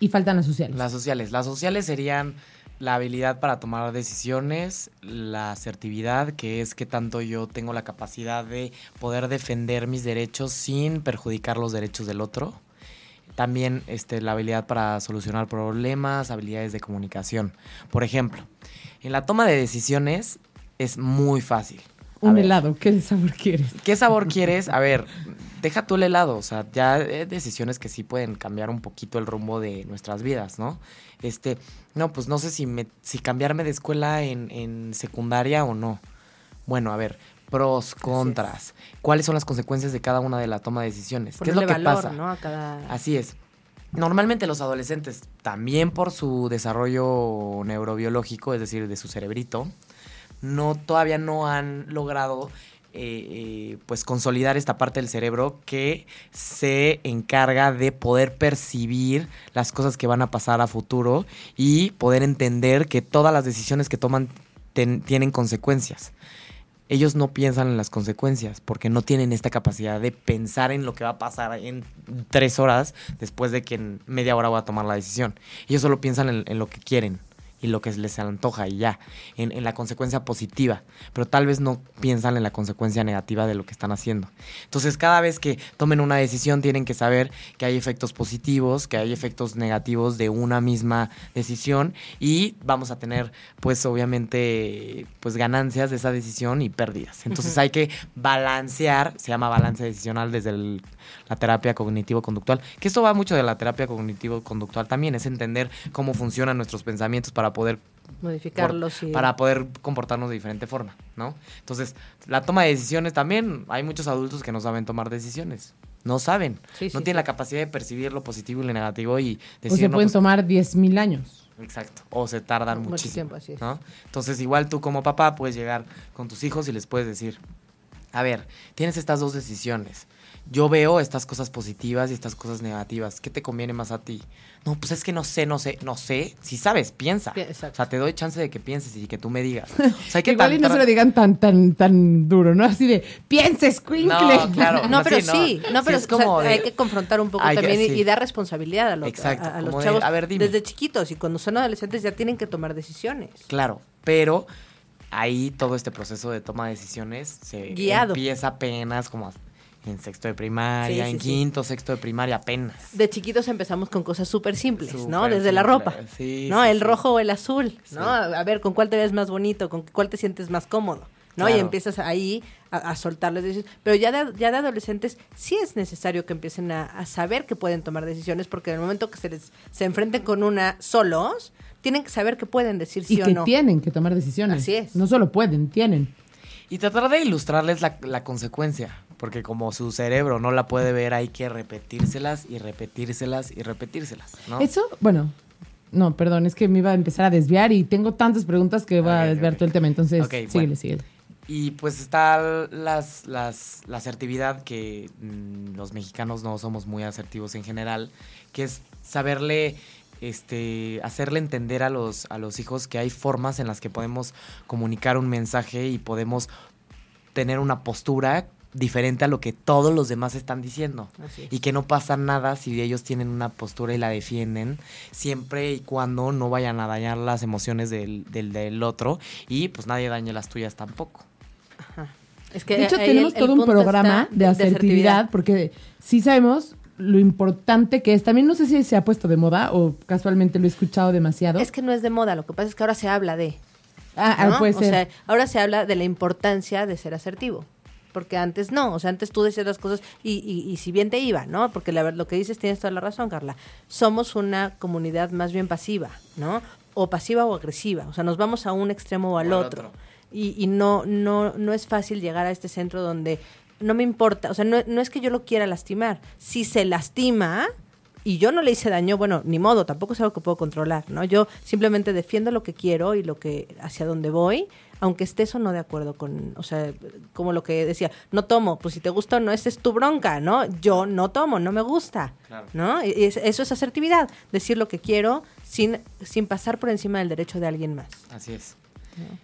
y faltan las sociales. Las sociales. Las sociales serían la habilidad para tomar decisiones, la asertividad, que es que tanto yo tengo la capacidad de poder defender mis derechos sin perjudicar los derechos del otro. también este, la habilidad para solucionar problemas, habilidades de comunicación. Por ejemplo, en la toma de decisiones es muy fácil. A Un ver, helado, ¿qué sabor quieres? ¿Qué sabor quieres? A ver, deja tú el helado. O sea, ya hay decisiones que sí pueden cambiar un poquito el rumbo de nuestras vidas, ¿no? Este, no, pues no sé si, me, si cambiarme de escuela en, en secundaria o no. Bueno, a ver, pros, contras. ¿Cuáles son las consecuencias de cada una de la toma de decisiones? ¿Qué es lo que valor, pasa? ¿no? A cada... Así es. Normalmente los adolescentes, también por su desarrollo neurobiológico, es decir, de su cerebrito, no, todavía no han logrado eh, eh, pues consolidar esta parte del cerebro que se encarga de poder percibir las cosas que van a pasar a futuro y poder entender que todas las decisiones que toman tienen consecuencias ellos no piensan en las consecuencias porque no tienen esta capacidad de pensar en lo que va a pasar en tres horas después de que en media hora voy a tomar la decisión. Ellos solo piensan en, en lo que quieren y lo que les antoja y ya, en, en la consecuencia positiva, pero tal vez no piensan en la consecuencia negativa de lo que están haciendo. Entonces, cada vez que tomen una decisión, tienen que saber que hay efectos positivos, que hay efectos negativos de una misma decisión y vamos a tener, pues, obviamente, pues, ganancias de esa decisión y pérdidas. Entonces, hay que balancear, se llama balance decisional desde el- la terapia cognitivo-conductual, que esto va mucho de la terapia cognitivo-conductual también, es entender cómo funcionan nuestros pensamientos para poder Modificarlos y... para poder comportarnos de diferente forma, ¿no? Entonces, la toma de decisiones también, hay muchos adultos que no saben tomar decisiones. No saben. Sí, no sí, tienen la capacidad de percibir lo positivo y lo negativo y O decir, se no, pueden pues, tomar 10.000 años. Exacto. O se tardan Mucho muchísimo. tiempo, así es. ¿no? Entonces, igual tú como papá puedes llegar con tus hijos y les puedes decir, a ver, tienes estas dos decisiones. Yo veo estas cosas positivas y estas cosas negativas. ¿Qué te conviene más a ti? No, pues es que no sé, no sé, no sé. Si sabes, piensa. Pi- exacto. O sea, te doy chance de que pienses y que tú me digas. (laughs) O sea, hay que Igual y no tan- se lo digan tan, tan, tan duro, ¿no? Así de, pienses, Quinkle. No, claro. (laughs) No, pero sí, no. no, Sí, pero es o sea, como de- hay que confrontar un poco hay también y- sí. y dar responsabilidad a, los- Exacto, a- a los como de, chavos a ver, dime. desde chiquitos y cuando son adolescentes ya tienen que tomar decisiones. Claro, pero ahí todo este proceso de toma de decisiones se Guiado. empieza apenas como en sexto de primaria, Sí, sí, en sí. quinto, sexto de primaria apenas. De chiquitos empezamos con cosas súper simples, ¿no? Desde la ropa, sí, ¿no? sí, el sí. rojo o el azul, ¿no? Sí. A ver, ¿con cuál te ves más bonito? ¿Con cuál te sientes más cómodo? ¿no? Y empiezas ahí a, a soltarles decisiones. Pero ya de, ya de adolescentes sí es necesario que empiecen a, a saber que pueden tomar decisiones porque en el momento que se les se enfrenten con una solos, tienen que saber que pueden decir sí y o que no. tienen que tomar decisiones. Así es. No solo pueden, tienen. Y tratar de ilustrarles la, la consecuencia, porque como su cerebro no la puede ver, hay que repetírselas y repetírselas y repetírselas, ¿no? Eso, bueno, no, perdón, es que me iba a empezar a desviar y tengo tantas preguntas que va a desviar todo el tema. Entonces, Ok, síguele, bueno. síguele. Y pues está las, las, la asertividad que mm, los mexicanos no somos muy asertivos en general, que es saberle, este, hacerle entender a los, a los hijos que hay formas en las que podemos comunicar un mensaje y podemos tener una postura diferente a lo que todos los demás están diciendo. Es. Y que no pasa nada si ellos tienen una postura y la defienden, siempre y cuando no vayan a dañar las emociones del, del, del otro y pues nadie dañe las tuyas tampoco. Es que De hecho, tenemos el- el todo un programa de asertividad, porque sí sabemos lo importante que es. También no sé si se ha puesto de moda o casualmente lo he escuchado demasiado. Es que no es de moda, lo que pasa es que ahora se habla de. ah, ah, ¿no? puede O sea, ahora se habla de la importancia de ser asertivo. Porque antes no, o sea, antes tú decías las cosas y, y, y si bien te iba, ¿no? Porque la, ver- lo que dices tienes toda la razón, Carla. Somos una comunidad más bien pasiva, ¿no? O pasiva o agresiva. O sea, nos vamos a un extremo o al, O al otro. otro. Y, y no, no, no es fácil llegar a este centro donde no me importa, o sea, no, no es que yo lo quiera lastimar. Si se lastima, y yo no le hice daño, bueno, ni modo, tampoco es algo que puedo controlar, ¿no? Yo simplemente defiendo lo que quiero y lo que hacia dónde voy, aunque estés o no de acuerdo con, o sea, como lo que decía, no tomo, pues si te gusta o no, esa es tu bronca, ¿no? Yo no tomo, no me gusta, Claro. ¿no? Y es- eso es asertividad, decir lo que quiero sin, sin pasar por encima del derecho de alguien más. Así es.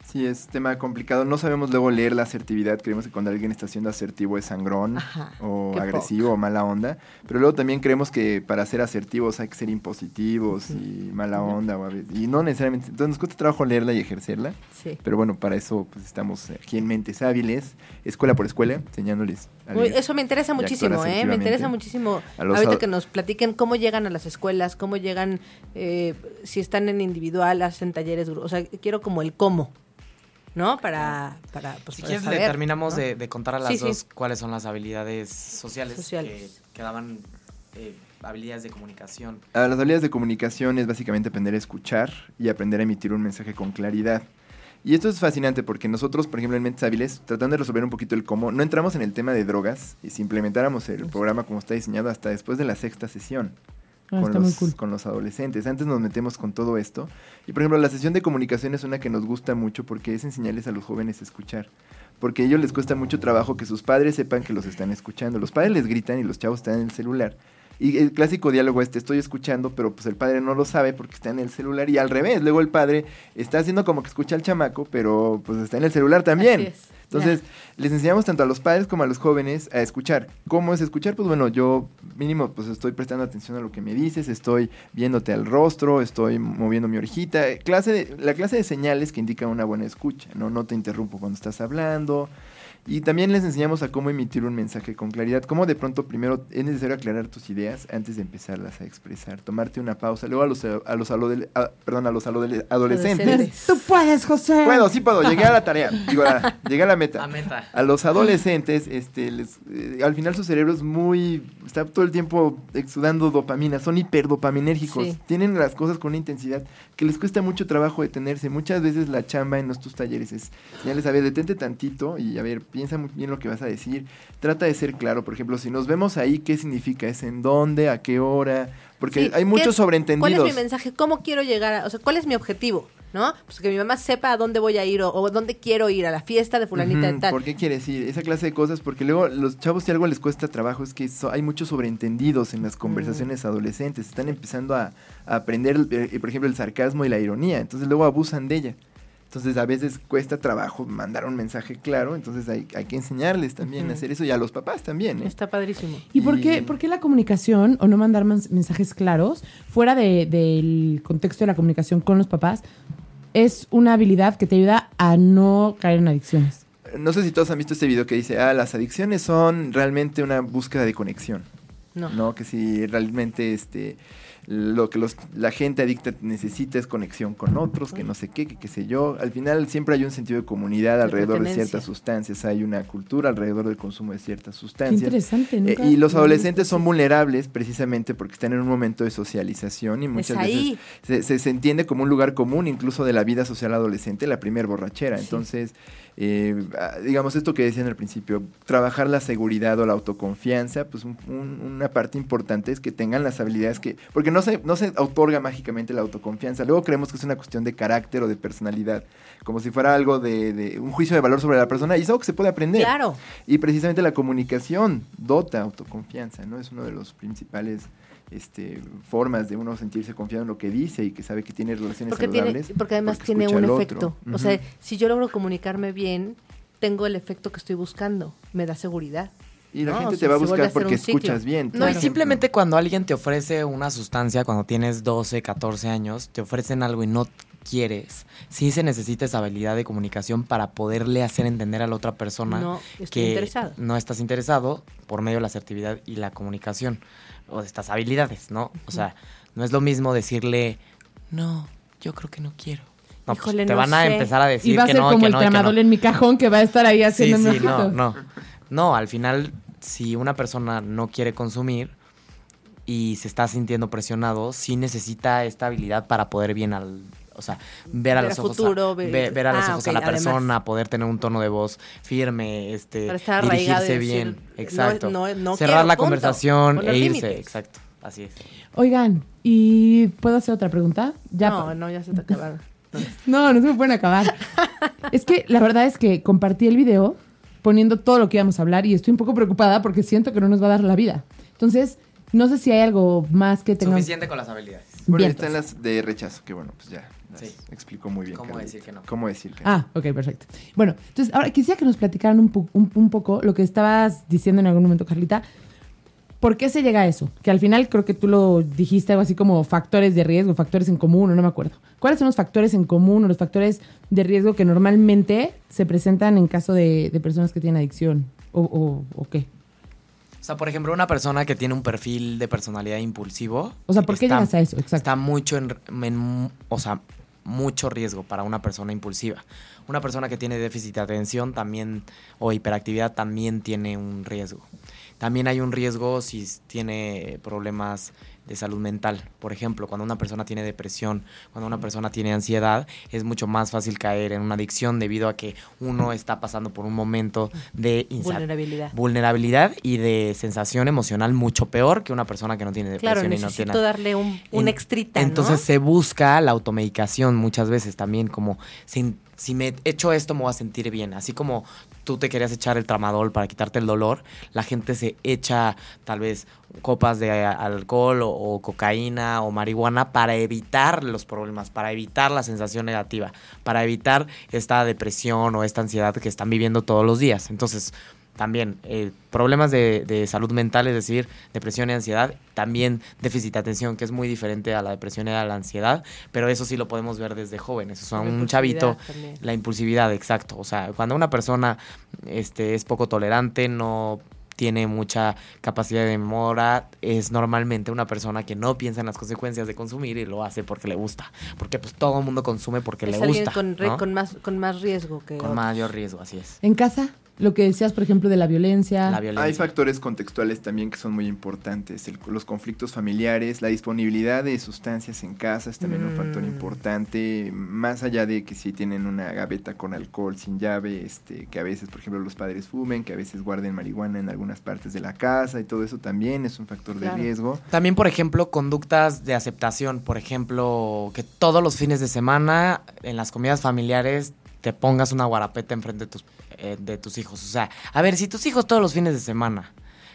Sí, es tema complicado. No sabemos luego leer la asertividad. Creemos que cuando alguien está siendo asertivo es sangrón Ajá, o agresivo o mala onda. Pero luego también creemos que para ser asertivos hay que ser impositivos y mala onda. y no necesariamente. Entonces nos cuesta trabajo leerla y ejercerla. Sí. Pero bueno, para eso pues estamos aquí en Mentes Hábiles, escuela por escuela, enseñándoles a Uy, leer eso me interesa muchísimo, ¿eh? Me interesa muchísimo. Ahorita que nos platiquen cómo llegan a las escuelas, cómo llegan, eh, si están en individual, hacen talleres, o sea, quiero como el cómo, ¿no? Para, para, pues, Si para quieres, saber, le terminamos ¿no? de, de contar a las Sí, sí. dos cuáles son las habilidades sociales, Sociales. Que, que daban eh, habilidades de comunicación. A las habilidades de comunicación es básicamente aprender a escuchar y aprender a emitir un mensaje con claridad. Y esto es fascinante porque nosotros, por ejemplo, en Mentes Hábiles, tratando de resolver un poquito el cómo, no entramos en el tema de drogas y si implementáramos el programa como está diseñado hasta después de la sexta sesión. Ah, con, los, cool. con los adolescentes. Antes nos metemos con todo esto. Y por ejemplo, la sesión de comunicación es una que nos gusta mucho porque es enseñarles a los jóvenes a escuchar. Porque a ellos les cuesta mucho trabajo que sus padres sepan que los están escuchando. Los padres les gritan y los chavos están en el celular. Y el clásico diálogo es, te estoy escuchando, pero pues el padre no lo sabe porque está en el celular. Y al revés, luego el padre está haciendo como que escucha al chamaco, pero pues está en el celular también. Así es. Entonces, les enseñamos tanto a los padres como a los jóvenes a escuchar. ¿Cómo es escuchar? Pues bueno, yo mínimo pues estoy prestando atención a lo que me dices, estoy viéndote al rostro, estoy moviendo mi orejita. Clase de- la clase de señales que indica una buena escucha, ¿no? No te interrumpo cuando estás hablando. Y también les enseñamos a cómo emitir un mensaje con claridad, cómo de pronto primero es necesario aclarar tus ideas antes de empezarlas a expresar, tomarte una pausa, luego a los, a los, alode- a- perdón, a los alode- adolescentes. Adolescentes. Tú puedes, José. Puedo, sí puedo, llegué a la tarea, (laughs) digo, a- llegué a la meta. A los adolescentes, este, les, eh, al final su cerebro es muy, está todo el tiempo exudando dopamina, son hiperdopaminérgicos, Sí. tienen las cosas con una intensidad que les cuesta mucho trabajo detenerse. Muchas veces la chamba en estos talleres es, ya les a ver, detente tantito y a ver, piensa muy bien lo que vas a decir, trata de ser claro, por ejemplo, si nos vemos ahí, ¿qué significa? ¿Es en dónde? ¿A qué hora? Porque Sí, hay ¿qué muchos sobreentendidos. ¿Cuál es mi mensaje? ¿Cómo quiero llegar a, o sea, cuál es mi objetivo? ¿No? Pues que mi mamá sepa a dónde voy a ir o, o dónde quiero ir, a la fiesta de fulanita de Ujú, tal. ¿Por qué quiere decir esa clase de cosas? Porque luego los chavos si algo les cuesta trabajo es que so- hay muchos sobreentendidos en las conversaciones adolescentes. Están empezando a, a aprender, eh, por ejemplo, el sarcasmo y la ironía. Entonces luego abusan de ella. Entonces a veces cuesta trabajo mandar un mensaje claro. Entonces hay, hay que enseñarles también a hacer eso y a los papás también. ¿eh? Está padrísimo. ¿Y por Y- qué, por qué la comunicación o no mandar mens- mensajes claros fuera de- del contexto de la comunicación con los papás es una habilidad que te ayuda a no caer en adicciones? No sé si todos han visto este video que dice, ah, las adicciones son realmente una búsqueda de conexión. No. ¿no? Que si realmente este lo que los, la gente adicta necesita es conexión con otros, que no sé qué, que qué sé yo. Al final siempre hay un sentido de comunidad De alrededor de ciertas sustancias, hay una cultura alrededor del consumo de ciertas Qué sustancias. interesante. Eh, y los adolescentes son vulnerables precisamente porque están en un momento de socialización y muchas veces se, se- se entiende como un lugar común incluso de la vida social adolescente, la primer borrachera. Entonces, eh, ah, digamos esto que decían al principio, trabajar la seguridad o la autoconfianza, pues un- un- una parte importante es que tengan las habilidades que, porque no se, no se otorga mágicamente la autoconfianza, luego creemos que es una cuestión de carácter o de personalidad, como si fuera algo de, de un juicio de valor sobre la persona, y es algo que se puede aprender. Claro. Y precisamente la comunicación dota autoconfianza, ¿no? Es uno de los principales este, formas de uno sentirse confiado en lo que dice y que sabe que tiene relaciones Porque, tiene, saludables. porque además porque tiene un efecto. O sea, si yo logro comunicarme bien, tengo el efecto que estoy buscando. Me da seguridad. y la ¿no? gente O te va a buscar porque escuchas bien. No, y simplemente cuando alguien te ofrece una sustancia, cuando tienes 12, 14 años, te ofrecen algo y no quieres, sí se necesita esa habilidad de comunicación para poderle hacer entender a la otra persona No que interesado. no estás interesado por medio de la asertividad y la comunicación o de estas habilidades, ¿no? O sea, no es lo mismo decirle, no, yo creo que no quiero. No, pues, te no van a empezar a decir Y va a que ser no, como que el no, que no. tramadol en mi cajón que va a estar ahí haciendo sí, no, no. No, al final, si una persona no quiere consumir y se está sintiendo presionado, sí necesita esta habilidad para poder bien al, o sea, ver a Ver los ojos, futuro, a, ver- ve- ver a los Ah, ojos a la además. persona, poder tener un tono de voz firme, este, dirigirse bien, no, exacto, no, no cerrar quiero, la punto. conversación e irse, límites. exacto, así es. Oigan, ¿y puedo hacer otra pregunta? Ya no, no, ya se te acabaron. (laughs) No, no se me pueden acabar. es que la verdad es que compartí el video poniendo todo lo que íbamos a hablar y estoy un poco preocupada porque siento que no nos va a dar la vida. Entonces, no sé si hay algo más que tengamos. Suficiente con las habilidades. Bueno, están las de rechazo, que bueno, pues ya Sí. explicó muy bien. ¿Cómo Carlita. decir que no? ¿Cómo decir que no? Ah, ok, perfecto. Bueno, entonces ahora quisiera que nos platicaran un, po- un- un poco lo que estabas diciendo en algún momento, Carlita. ¿Por qué se llega a eso? Que al final creo que tú lo dijiste algo así como factores de riesgo, factores en común, o no me acuerdo. ¿Cuáles son los factores en común o los factores de riesgo que normalmente se presentan en caso de, de personas que tienen adicción? ¿O, o, o qué? O sea, por ejemplo, una persona que tiene un perfil de personalidad impulsivo. O sea, ¿por qué está- llegas a eso? Exacto. Está mucho en, en- o sea, mucho riesgo para una persona impulsiva. Una persona que tiene déficit de atención también o hiperactividad también tiene un riesgo. También hay un riesgo si tiene problemas de salud mental. Por ejemplo, cuando una persona tiene depresión, cuando una persona tiene ansiedad, es mucho más fácil caer en una adicción debido a que uno está pasando por un momento de Vulnerabilidad. vulnerabilidad y de sensación emocional mucho peor que una persona que no tiene depresión Claro, y no tiene darle un, un en- extrita, ¿no? Entonces se busca la automedicación muchas veces también, como si, si me echo esto me voy a sentir bien. Así como tú te querías echar el tramadol para quitarte el dolor, la gente se echa tal vez copas de alcohol o, o cocaína o marihuana para evitar los problemas, para evitar la sensación negativa, para evitar esta depresión o esta ansiedad que están viviendo todos los días. Entonces, también eh, problemas de, de salud mental, es decir, depresión y ansiedad, también déficit de atención, que es muy diferente a la depresión y a la ansiedad, pero eso sí lo podemos ver desde jóvenes. O sea, La un chavito, también. la impulsividad, exacto. O sea, cuando una persona este, es poco tolerante, no tiene mucha capacidad de memoria, es normalmente una persona que no piensa en las consecuencias de consumir y lo hace porque le gusta. Porque pues todo el mundo consume porque es le gusta. con, re- ¿no? con más, con más riesgo que Con otros. mayor riesgo, así es. En casa, lo que decías, por ejemplo, de la violencia. La violencia. Hay factores contextuales también que son muy importantes. El- los conflictos familiares, la disponibilidad de sustancias en casa es también un factor Mm. importante. Más allá de que si tienen una gaveta con alcohol sin llave, este, que a veces, por ejemplo, los padres fumen, que a veces guarden marihuana en algunas partes de la casa y todo eso también es un factor Claro. de riesgo. También, por ejemplo, conductas de aceptación. Por ejemplo, que todos los fines de semana en las comidas familiares te pongas una guarapeta enfrente de tus, eh, de tus hijos. O sea, a ver, si tus hijos todos los fines de semana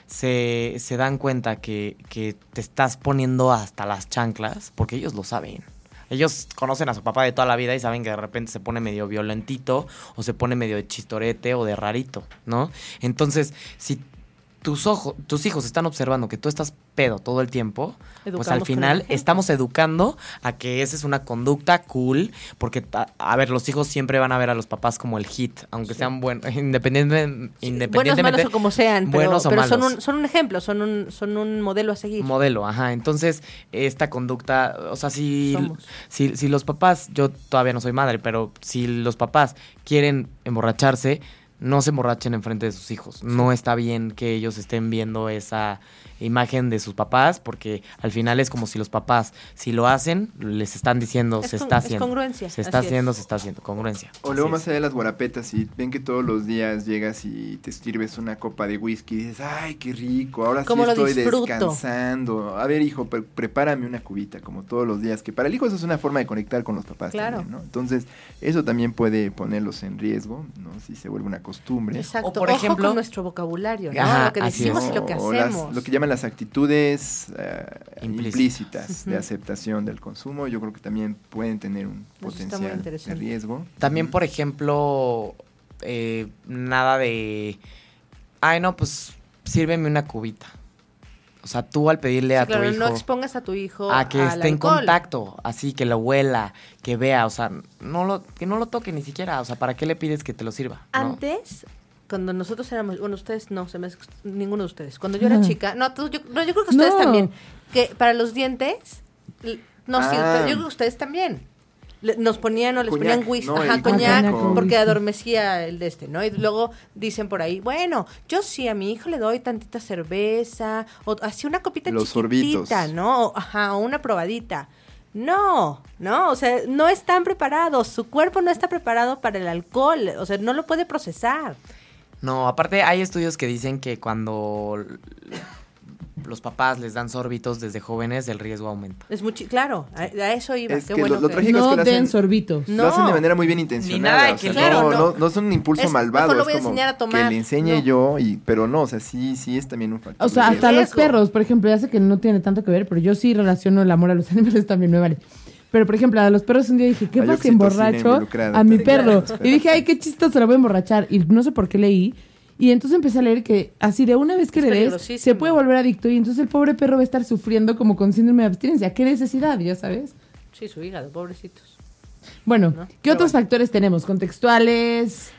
se, se dan cuenta que, que te estás poniendo hasta las chanclas, porque ellos lo saben. Ellos conocen a su papá de toda la vida y saben que de repente se pone medio violentito o se pone medio de chistorete o de rarito, ¿no? Entonces, si tus ojos, tus hijos están observando que tú estás pedo todo el tiempo, pues Educamos al con el final estamos educando a que esa es una conducta cool, porque a, a ver, los hijos siempre van a ver a los papás como el hit, aunque sean buenos, (laughs) independientemente, Sí, independientemente buenos, malos o como sean, pero, buenos o pero son, malos. un, son un ejemplo, son un, son un modelo a seguir. modelo, ajá. Entonces, esta conducta, o sea, si, si, si los papás, yo todavía no soy madre, pero si los papás quieren emborracharse, no se emborrachen enfrente de sus hijos. No está bien que ellos estén viendo esa imagen de sus papás, porque al final es como si los papás, si lo hacen, les están diciendo, Es se con- está es haciendo. congruencia, Se está así es. haciendo, se está haciendo, congruencia. O luego más allá de las guarapetas, si ven que todos los días llegas y te sirves una copa de whisky y dices, ay, qué rico, ahora sí ¿Cómo lo estoy disfruto? descansando. A ver, hijo, pre- prepárame una cubita, como todos los días, que para el hijo eso es una forma de conectar con los papás Claro. también, ¿no? Entonces, eso también puede ponerlos en riesgo, ¿no? Si se vuelve una costumbre. Exacto. O, por Ojo ejemplo- con nuestro vocabulario, ¿no? Ajá, lo que decimos y lo que las- hacemos. lo que llaman las actitudes eh, Implícitas. implícitas de Ujú. aceptación del consumo, yo creo que también pueden tener un muy potencial de riesgo. También, Ujú. por ejemplo, eh, nada de, ay, no, pues sírveme una cubita. O sea, tú al pedirle Sí, a claro, tu hijo no expongas a tu hijo a que esté en contacto, así que lo huela, que vea, o sea, no lo, que no lo toque ni siquiera, o sea, ¿para qué le pides que te lo sirva? no? Cuando nosotros éramos, bueno, ustedes no, se me ninguno de ustedes. Cuando yo era chica, no, tú- yo, no, yo creo que ustedes No. también, que para los dientes, no, sí, Ah. yo creo que ustedes también. Le- Nos ponían o les Coñac, ponían whisky, ¿no? ajá, coñac, coñac con porque adormecía el de este, ¿no? Y luego dicen por ahí, bueno, yo sí a mi hijo le doy tantita cerveza, o así una copita Los chiquitita, sorbitos. ¿no? O, ajá, o una probadita. No, no, o sea, no están preparados, su cuerpo no está preparado para el alcohol, o sea, no lo puede procesar. No, aparte hay estudios que dicen que cuando los papás les dan sorbitos desde jóvenes, el riesgo aumenta. Es muy chi- claro, a, a eso iba, Es qué que bueno lo- lo que- trágico es No que lo den hacen- sorbitos. No. Lo hacen de manera muy bien intencionada. o sea, Claro, no, no. no, es un impulso Es, malvado. mejor lo es voy a como enseñar a tomar. Que le enseñe No. yo, y, pero no, o sea, sí, sí es también un factor. O sea, hasta riesgo. los perros, por ejemplo, ya sé que no tiene tanto que ver, pero yo sí relaciono el amor a los (laughs) animales también, me vale. Pero, por ejemplo, a los perros un día dije, ¿qué pasa si oxitocina emborracho a mi perro? (laughs) Y dije, ay, qué chistoso, se lo voy a emborrachar. Y no sé por qué leí. Y entonces empecé a leer que así de una vez que Es le des, se puede volver adicto. Y entonces el pobre perro va a estar sufriendo como con síndrome de abstinencia. ¿Qué necesidad, ya sabes? Sí, su hígado, pobrecitos. Bueno, ¿No? ¿qué Pero otros bueno. factores tenemos? Contextuales.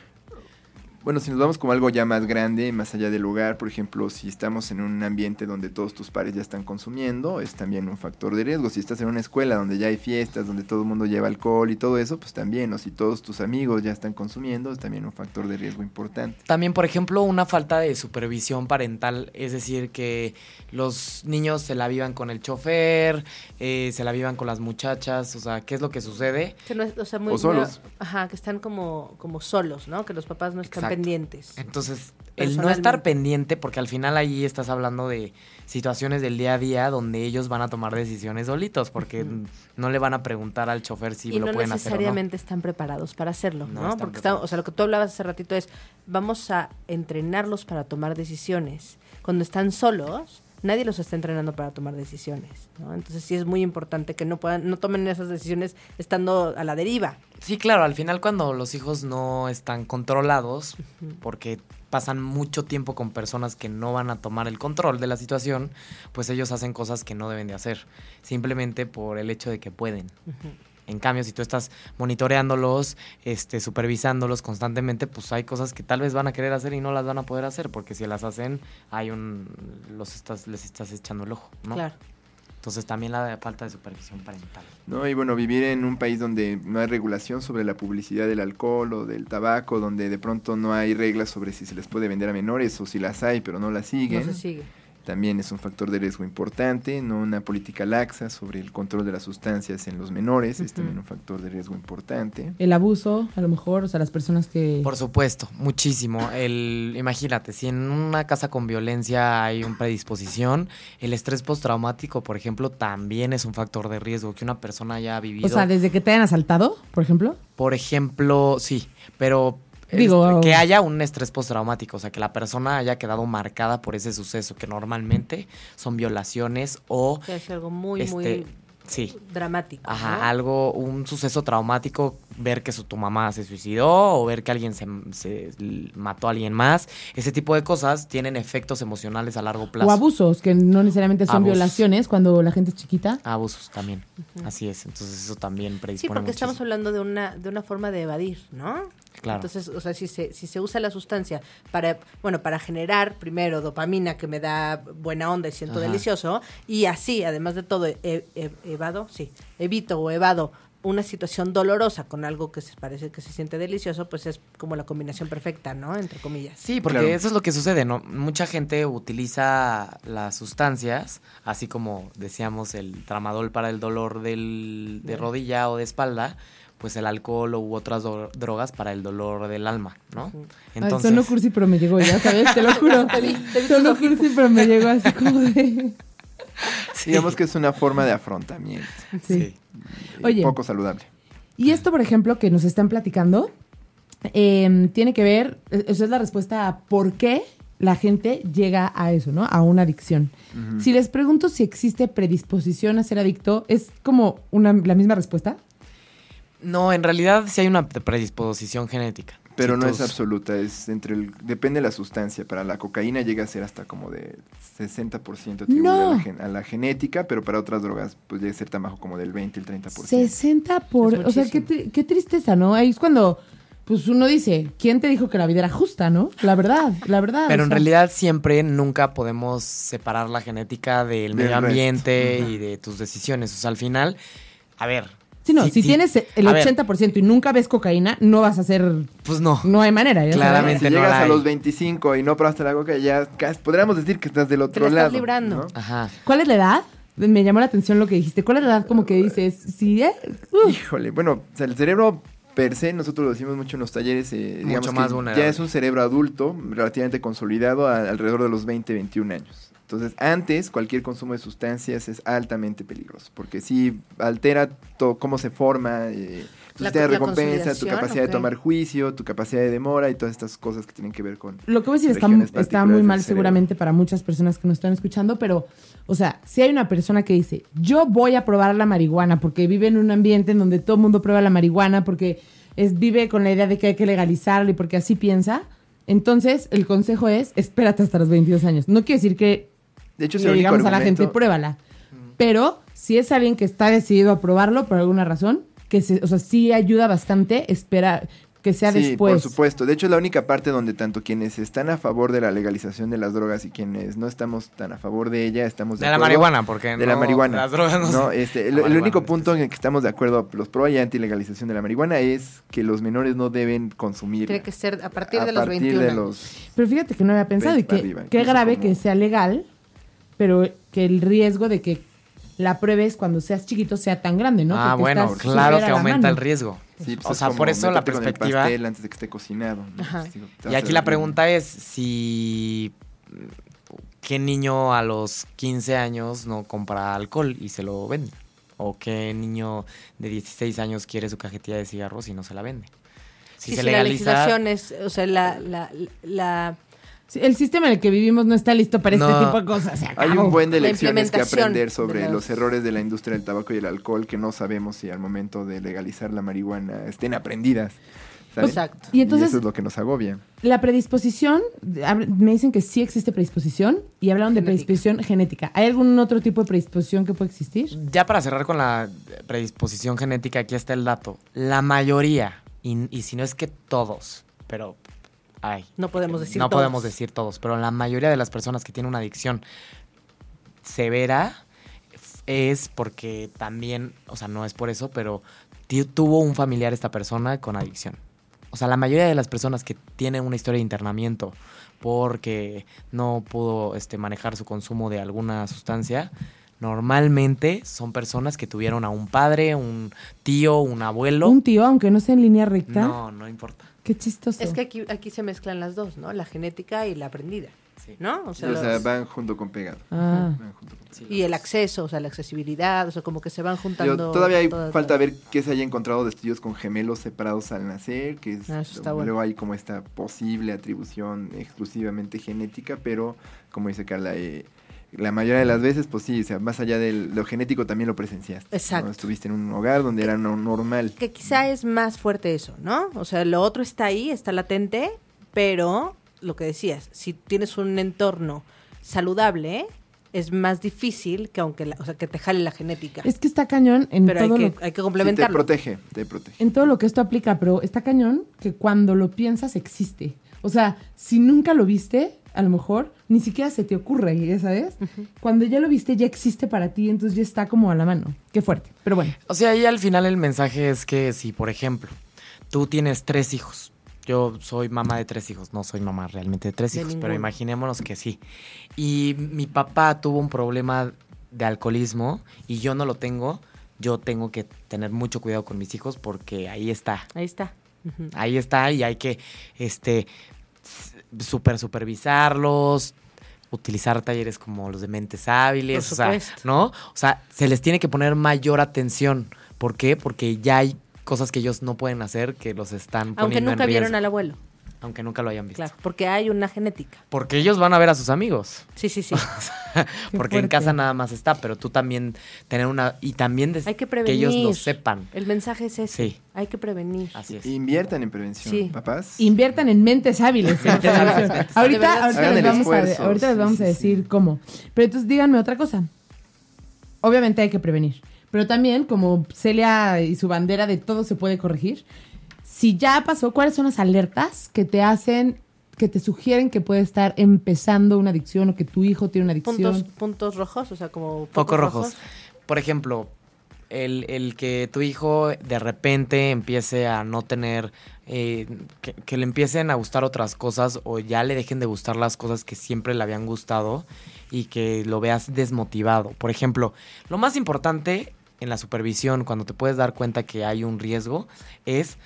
Bueno, si nos vamos como algo ya más grande, más allá del lugar, por ejemplo, si estamos en un ambiente donde todos tus pares ya están consumiendo, es también un factor de riesgo. Si estás en una escuela donde ya hay fiestas, donde todo el mundo lleva alcohol y todo eso, pues también. O si todos tus amigos ya están consumiendo, es también un factor de riesgo importante. También, por ejemplo, una falta de supervisión parental, es decir, que los niños se la vivan con el chofer, eh, se la vivan con las muchachas, o sea, ¿qué es lo que sucede? Que no es- o sea, muy, O solos. muy- ajá, que están como, como solos, ¿no? Que los papás no están Exacto. Pendientes. Entonces, el no estar pendiente, porque al final ahí estás hablando de situaciones del día a día donde ellos van a tomar decisiones solitos, porque no le van a preguntar al chofer si y lo no pueden hacer o no. necesariamente están preparados para hacerlo, No Porque está- o sea, lo que tú hablabas hace ratito es, vamos a entrenarlos para tomar decisiones. Cuando están solos, nadie los está entrenando para tomar decisiones, ¿no? Entonces sí es muy importante que no puedan, no tomen esas decisiones estando a la deriva. Sí, claro, al final cuando los hijos no están controlados, porque pasan mucho tiempo con personas que no van a tomar el control de la situación, pues ellos hacen cosas que no deben de hacer, simplemente por el hecho de que pueden. Ujú. En cambio, si tú estás monitoreándolos, este, supervisándolos constantemente, pues hay cosas que tal vez van a querer hacer y no las van a poder hacer, porque si las hacen, hay un, los estás, les estás echando el ojo, ¿no? Claro. Entonces también la falta de supervisión parental. ¿no? Y bueno, vivir en un país donde no hay regulación sobre la publicidad del alcohol o del tabaco, donde de pronto no hay reglas sobre si se les puede vender a menores o si las hay pero no las siguen, No se sigue. También es un factor de riesgo importante, no una política laxa sobre el control de las sustancias en los menores, es también un factor de riesgo importante. El abuso, a lo mejor, o sea, las personas que... Por supuesto, muchísimo. El, imagínate, si en una casa con violencia hay una predisposición, el estrés postraumático, por ejemplo, también es un factor de riesgo que una persona haya vivido. O sea, desde que te hayan asaltado, por ejemplo. Por ejemplo, sí, pero Digo, este, que haya un estrés postraumático, o sea, que la persona haya quedado marcada por ese suceso, que normalmente son violaciones o Que es algo muy, este, muy sí, dramático. Ajá, ¿no? algo, un suceso traumático, ver que su, tu mamá se suicidó o ver que alguien se, mató a alguien más. Ese tipo de cosas tienen efectos emocionales a largo plazo. O abusos, que no necesariamente son Abusos. violaciones cuando la gente es chiquita. Abusos también. Así es. Entonces eso también Sí, predispone porque estamos hablando de una, de una forma de evadir, ¿no? Claro. Entonces, o sea, si se, si se usa la sustancia para, bueno, para generar primero dopamina que me da buena onda y siento Ajá. delicioso, y así, además de todo, evado, sí, evito o evado una situación dolorosa con algo que se parece que se siente delicioso, pues es como la combinación perfecta, ¿no? Entre comillas. Sí, porque Claro. eso es lo que sucede, ¿no? Mucha gente utiliza las sustancias, así como decíamos el tramadol para el dolor del, de rodilla o de espalda, pues el alcohol u otras drogas para el dolor del alma, ¿no? Ujú. Ay, sonó cursi, pero me llegó, ya sabes, te lo (laughs) juro. sonó cursi, pero me llegó así como de... Sí. Digamos que es una forma de afrontamiento, Sí. Sí. Oye. poco saludable. Y esto, por ejemplo, que nos están platicando, eh, tiene que ver, eh, esa es la respuesta a por qué la gente llega a eso, ¿no? A una adicción. Si les pregunto si existe predisposición a ser adicto, ¿es como una, la misma respuesta? No, en realidad sí hay una predisposición genética. Pero no es absoluta, es entre el, depende de la sustancia. Para la cocaína llega a ser hasta como de 60% atribuible No. a, la, gen- a la genética, pero para otras drogas pues llega a ser tan bajo como del 20 el 30%. 60 por... O sea, qué, qué tristeza, ¿no? Ahí es cuando, pues uno dice, ¿quién te dijo que la vida era justa, no? La verdad, la verdad. Pero o en realidad siempre, nunca podemos separar la genética del Del medio ambiente y de tus decisiones. O sea, al final, a ver. Sí, no, sí, si sí. tienes el A ver. 80% y nunca ves cocaína, no vas a hacer... Pues no. No hay manera, ya sabes. Claramente. Si no llegas la a los 25 y no probaste la coca, ya podríamos decir que estás del Te otro la estás lado. librando. ¿no? Ajá. ¿Cuál es la edad? Me llamó la atención lo que dijiste. ¿Cuál es la edad como que dices? Sí, ¿eh? Uf. Híjole, bueno, o sea, el cerebro per se, nosotros lo decimos mucho en los talleres, eh, Mucho digamos más que ya es un cerebro adulto, relativamente consolidado, a- alrededor de los 20, 21 años. Entonces, antes, cualquier consumo de sustancias es altamente peligroso, porque sí altera to- cómo se forma, eh, tu La- sistema de recompensa, tu capacidad de tomar juicio, tu capacidad de demora y todas estas cosas que tienen que ver con... Lo que voy a decir está, muy mal seguramente para muchas personas que nos están escuchando, pero, o sea, si hay una persona que dice, yo voy a probar la marihuana porque vive en un ambiente en donde todo el mundo prueba la marihuana, porque es, vive con la idea de que hay que legalizarla y porque así piensa, entonces el consejo es, espérate hasta los 22 años. No quiere decir que De hecho, es le el único digamos a la gente, pruébala. Pero si es alguien que está decidido a probarlo por alguna razón, que se, o sea, sí ayuda bastante esperar, que sea sí, después. por supuesto. De hecho, es la única parte donde tanto quienes están a favor de la legalización de las drogas y quienes no estamos tan a favor de ella, estamos de, De la acuerdo. marihuana, porque De la no, marihuana. Las drogas no, No, este, La el, único punto en el que estamos de acuerdo los pro y anti legalización de la marihuana es que los menores no deben consumir. Tiene que ser a partir a de los partir 21 de años. los Pero fíjate que no había pensado y 20 para que arriba, qué grave como- que sea legal, pero que el riesgo de que la pruebes cuando seas chiquito sea tan grande, ¿no? ah, Porque bueno, estás claro que la aumenta el riesgo. Sí, pues o es sea, como por eso la perspectiva. pastel antes de que esté cocinado. Pues, Y aquí la pregunta es si qué niño a los 15 años no compra alcohol y se lo vende. O qué niño de 16 años quiere su cajetilla de cigarros y no se la vende. Si Sí, se sí, la legaliza, legislación es, o sea, la, la, la, el sistema en el que vivimos no está listo para No. este tipo de cosas. se Hay un buen de lecciones que aprender sobre los errores de la industria del tabaco y el alcohol que no sabemos si al momento de legalizar la marihuana estén aprendidas. ¿sabes? Exacto. Y entonces- eso es lo que nos agobia. La predisposición, me dicen que sí existe predisposición y hablaron de predisposición genética. ¿Hay algún otro tipo de predisposición que puede existir? ya para cerrar con la predisposición genética, aquí está el dato. La mayoría, y, y si no es que todos, pero ay, no podemos decir no todos. podemos decir todos, pero la mayoría de las personas que tienen una adicción severa es porque también, o sea, no es por eso, pero tuvo un familiar esta persona con adicción. O sea, la mayoría de las personas que tienen una historia de internamiento porque no pudo este, manejar su consumo de alguna sustancia, normalmente son personas que tuvieron a un padre, un tío, un abuelo. Un tío, aunque no sea en línea recta. No, no importa. Qué chistoso. Es que aquí, aquí se mezclan las dos, ¿no? La genética y la aprendida, Sí. ¿no? O Sí, sea, o sea, los- van junto con pegado. Ah. Van junto con Sí, y el acceso, o sea, la accesibilidad, o sea, como que se van juntando. todavía hay todas falta las- ver que se haya encontrado de estudios con gemelos separados al nacer, que es, Ah, eso está luego bueno. hay como esta posible atribución exclusivamente genética, pero como dice Carla, eh, la mayoría de las veces, pues sí, o sea, más allá de lo genético también lo presenciaste. ¿no? Exacto. Estuviste en un hogar donde era no- normal. Que quizá es más fuerte eso, ¿no? O sea, lo otro está ahí, está latente, pero lo que decías, si tienes un entorno saludable, es más difícil que aunque, la- o sea, que te jale la genética. Es que está cañón en pero hay todo que, lo hay que Sí, te complementarlo. protege, te protege. en todo lo que esto aplica, pero está cañón que cuando lo piensas existe. O sea, si nunca lo viste, a lo mejor ni siquiera se te ocurre, ya sabes. Cuando ya lo viste, ya existe para ti, entonces ya está como a la mano. Qué fuerte, pero bueno. O sea, ahí al final el mensaje es que si, por ejemplo, tú tienes tres hijos, yo soy mamá de tres hijos, no soy mamá realmente de tres De hijos, pero imaginémonos que sí. Y mi papá tuvo un problema de alcoholismo y yo no lo tengo, yo tengo que tener mucho cuidado con mis hijos porque ahí está. Ahí está. Ahí está y hay que este super supervisarlos, utilizar talleres como los de mentes hábiles, Por o sea. ¿no? O sea, se les tiene que poner mayor atención. ¿Por qué? Porque ya hay cosas que ellos no pueden hacer que los están poniendo Aunque nunca en vieron riesgo, al abuelo, aunque nunca lo hayan visto. claro, porque hay una genética. Porque ellos van a ver a sus amigos. Sí, sí, sí. (laughs) (laughs) porque en casa nada más está, pero tú también tener una y también des- Hay que ellos lo sepan. El mensaje es ese. Sí. Hay que prevenir. Así es. Inviertan en prevención, Sí. papás. Inviertan en mentes hábiles. (laughs) Mentes ahorita les vamos, a, ahorita les sí, vamos sí, a decir sí. cómo. Pero entonces díganme otra cosa. Obviamente hay que prevenir. Pero también, como Celia y su bandera de todo se puede corregir, si ya pasó, ¿cuáles son las alertas que te hacen, que te sugieren que puede estar empezando una adicción o que tu hijo tiene una adicción? Puntos, puntos rojos, o sea, como Focos rojos. Por ejemplo, el, el que tu hijo de repente empiece a no tener, eh, que, que le empiecen a gustar otras cosas o ya le dejen de gustar las cosas que siempre le habían gustado y que lo veas desmotivado. Por ejemplo, lo más importante en la supervisión, cuando te puedes dar cuenta que hay un riesgo, es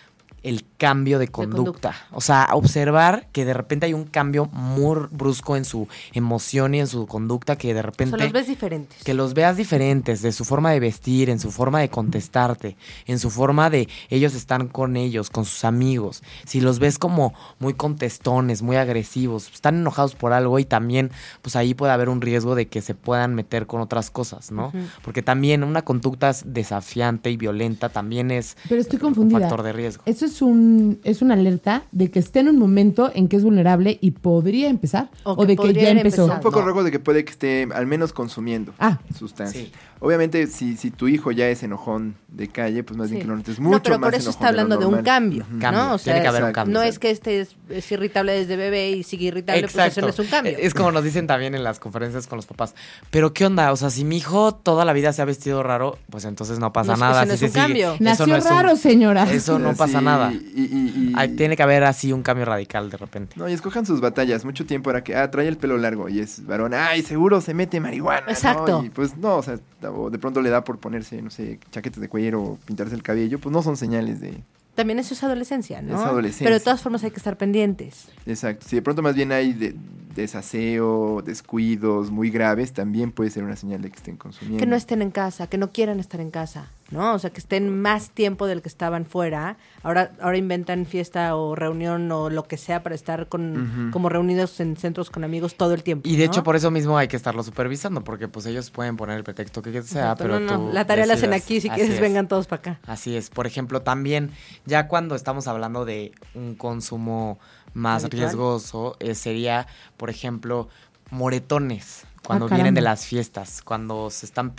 el cambio de conducta. conducta. O sea, observar que de repente hay un cambio muy brusco en su emoción y en su conducta que de O repente... sea, los ves diferentes. Que los veas diferentes, de su forma de vestir, en su forma de contestarte, en su forma de ellos están con ellos, con sus amigos. Si los ves como muy contestones, muy agresivos, están enojados por algo y también, pues ahí puede haber un riesgo de que se puedan meter con otras cosas, ¿no? Porque también una conducta desafiante y violenta también es Pero estoy un factor de riesgo. Eso es es un es una alerta de que esté en un momento en que es vulnerable y podría empezar O o, que de que ya empezó. empezado. Un poco No. rojo de que puede que esté al menos consumiendo Ah. sustancias. Sí. Obviamente, si, si tu hijo ya es enojón de calle, pues más bien que lo notes mucho no, pero más por eso está hablando de un cambio, ¿no? O tiene que haber un exacto. cambio. No es que este es, es irritable desde bebé y sigue irritable, pues eso no es un cambio. Es como nos dicen también en las conferencias con los papás. Pero ¿qué onda? O sea, si mi hijo toda la vida se ha vestido raro, pues entonces no pasa No, nada. no si es un cambio. eso Nació no es un- raro, señora. Eso no pasa nada. Y, y- y- Ay, tiene que haber así un cambio radical de repente. No, y escojan sus batallas. Mucho tiempo era que, ah, trae el pelo largo y es varón. Ay, seguro se mete marihuana. ¿no? Exacto. Y pues no, o sea, o de pronto le da por ponerse, no sé, chaquetes de cuero o pintarse el cabello. Pues no son señales de. También eso es adolescencia, ¿no? Es adolescencia. Pero de todas formas hay que estar pendientes. Exacto. Si de pronto más bien hay de- desaseo, descuidos muy graves, también puede ser una señal de que estén consumiendo. Que no estén en casa, que no quieran estar en casa, ¿no? O sea, que estén más tiempo del que estaban fuera. Ahora, ahora inventan fiesta o reunión o lo que sea para estar con, como reunidos en centros con amigos todo el tiempo. Y de ¿no? hecho por eso mismo hay que estarlo supervisando, porque pues ellos pueden poner el pretexto que sea, Exacto, pero no, no, tú La tarea la hacen aquí, si Así quieres es. vengan todos para acá. Así es. Por ejemplo, también ya cuando estamos hablando de un consumo más Habitual. riesgoso, eh, sería, por ejemplo, moretones. Cuando Ah, vienen de las fiestas, cuando se están,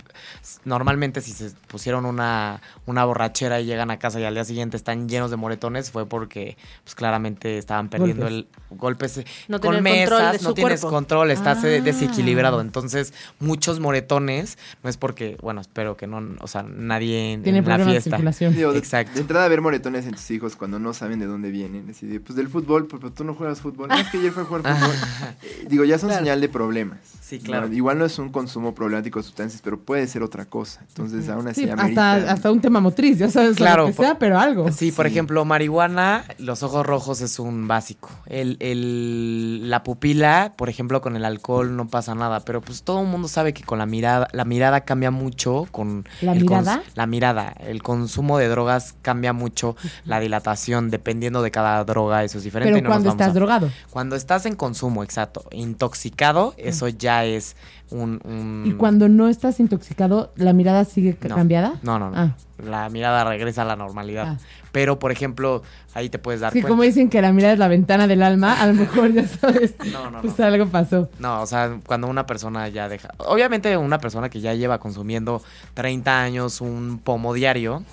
normalmente si se pusieron una, una borrachera y llegan a casa y al día siguiente están llenos de moretones, fue porque pues claramente estaban perdiendo Golpes. el golpes eh, No con control mesas, no tienes cuerpo. control, estás eh, Ah. desequilibrado. Entonces, muchos moretones, no es porque, bueno, espero que no, o sea, nadie en, Tiene en la de. Digo, Exacto. de entrada, ver moretones en tus hijos cuando no saben de dónde vienen. Así de, pues del fútbol, pues, pero tú no juegas fútbol. No, es que ayer fue a jugar fútbol. (laughs) Digo, ya son Claro. señal de problemas. Sí, ¿no? Claro. Igual no es un consumo problemático de sustancias, pero puede ser otra cosa. Entonces, aún así, Sí, amerita- hasta, hasta un tema motriz, ya sabes, Claro, lo que sea, pero algo. Sí, por Sí. ejemplo, marihuana, los ojos rojos es un básico. El, el- la pupila, por ejemplo, con el alcohol no pasa nada, pero pues todo el mundo sabe que con la mirada, la mirada cambia mucho con... ¿La el cons- mirada? la mirada. El consumo de drogas cambia mucho la dilatación, dependiendo de cada droga, eso es diferente. pero y no cuando estás a- drogado. Cuando estás en consumo, exacto, intoxicado, eso ya es un... un- Y cuando no estás intoxicado, ¿la mirada sigue No. cambiada? No, no, no. Ah. La mirada regresa a la normalidad. Ah. Pero, por ejemplo, ahí te puedes dar Sí, cuenta. como dicen que la mirada es la ventana del alma, a lo mejor ya sabes, (laughs) No, no, pues no. algo pasó. No, o sea, cuando una persona ya deja... Obviamente una persona que ya lleva consumiendo 30 años un pomo diario,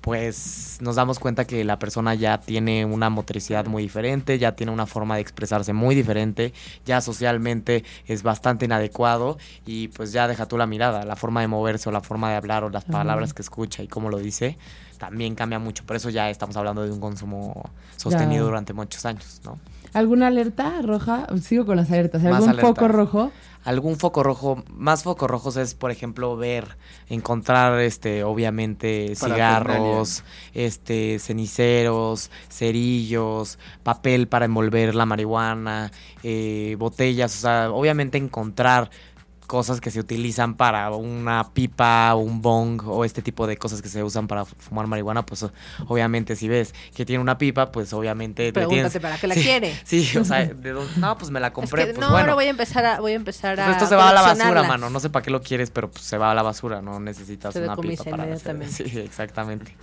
pues nos damos cuenta que la persona ya tiene una motricidad muy diferente, ya tiene una forma de expresarse muy diferente, ya socialmente es bastante inadecuado y pues ya deja tú la mirada, la forma de moverse o la forma de hablar o las palabras que escucha y cómo lo dice, también cambia mucho. Por eso ya estamos hablando de un consumo sostenido Ya. durante muchos años, ¿no? ¿Alguna alerta roja? Sigo con las alertas. ¿Algún foco rojo? algún foco rojo, más focos rojos es, por ejemplo, ver, encontrar, este, obviamente, cigarros, este, ceniceros, cerillos, papel para envolver la marihuana, eh, botellas, o sea, obviamente encontrar cosas que se utilizan para una pipa, un bong o este tipo de cosas que se usan para fu- fumar marihuana, pues obviamente si ves que tiene una pipa, pues obviamente te Pregúntate tienes- para qué la (laughs) Sí, quiere. Sí, o sea, ¿de dónde? no, pues me la compré, es que, pues no, bueno. ahora voy a empezar a, voy a empezar Pues a esto se va a la basura, mano. No sé para qué lo quieres, pero pues se va a la basura. No necesitas Se una pipa para hacer-. (laughs) Sí, exactamente.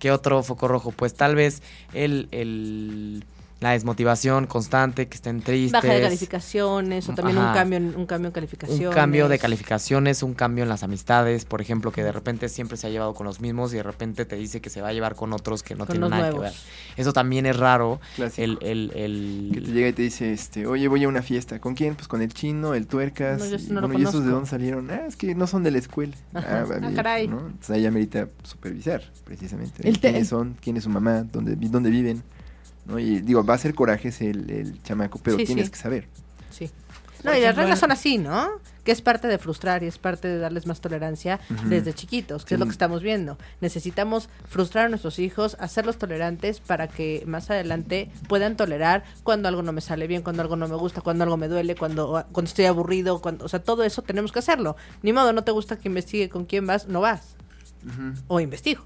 ¿Qué otro foco rojo? Pues tal vez el, el la desmotivación constante, que estén tristes. Baja de calificaciones o también un cambio, en- un cambio en calificaciones. Un cambio de calificaciones, un cambio en las amistades, por ejemplo, que de repente siempre se ha llevado con los mismos y de repente te dice que se va a llevar con otros que no Con tienen nada nuevos. que ver. Eso también es raro. Clásico. El, el, el- Que te llega y te dice, este, oye, voy a una fiesta. ¿Con quién? Pues con el chino, el tuercas. No, yo no lo ¿y esos de dónde salieron? Ah, es que no son de la escuela. Ajá. Ah, bien, caray. ¿no? Entonces ahí amerita supervisar, precisamente. El ¿Quiénes son? ¿Quién es su mamá? ¿Dónde, dónde viven? ¿No? Y digo, va a ser corajes el, el chamaco, pero Sí, tienes sí. que saber. Sí. No, y las reglas son así, ¿no? Que es parte de frustrar y es parte de darles más tolerancia desde chiquitos, que Sí. es lo que estamos viendo. Necesitamos frustrar a nuestros hijos, hacerlos tolerantes para que más adelante puedan tolerar cuando algo no me sale bien, cuando algo no me gusta, cuando algo me duele, cuando, cuando estoy aburrido, cuando, o sea, todo eso tenemos que hacerlo. Ni modo, no te gusta que investigue con quién vas, no vas. O investigo.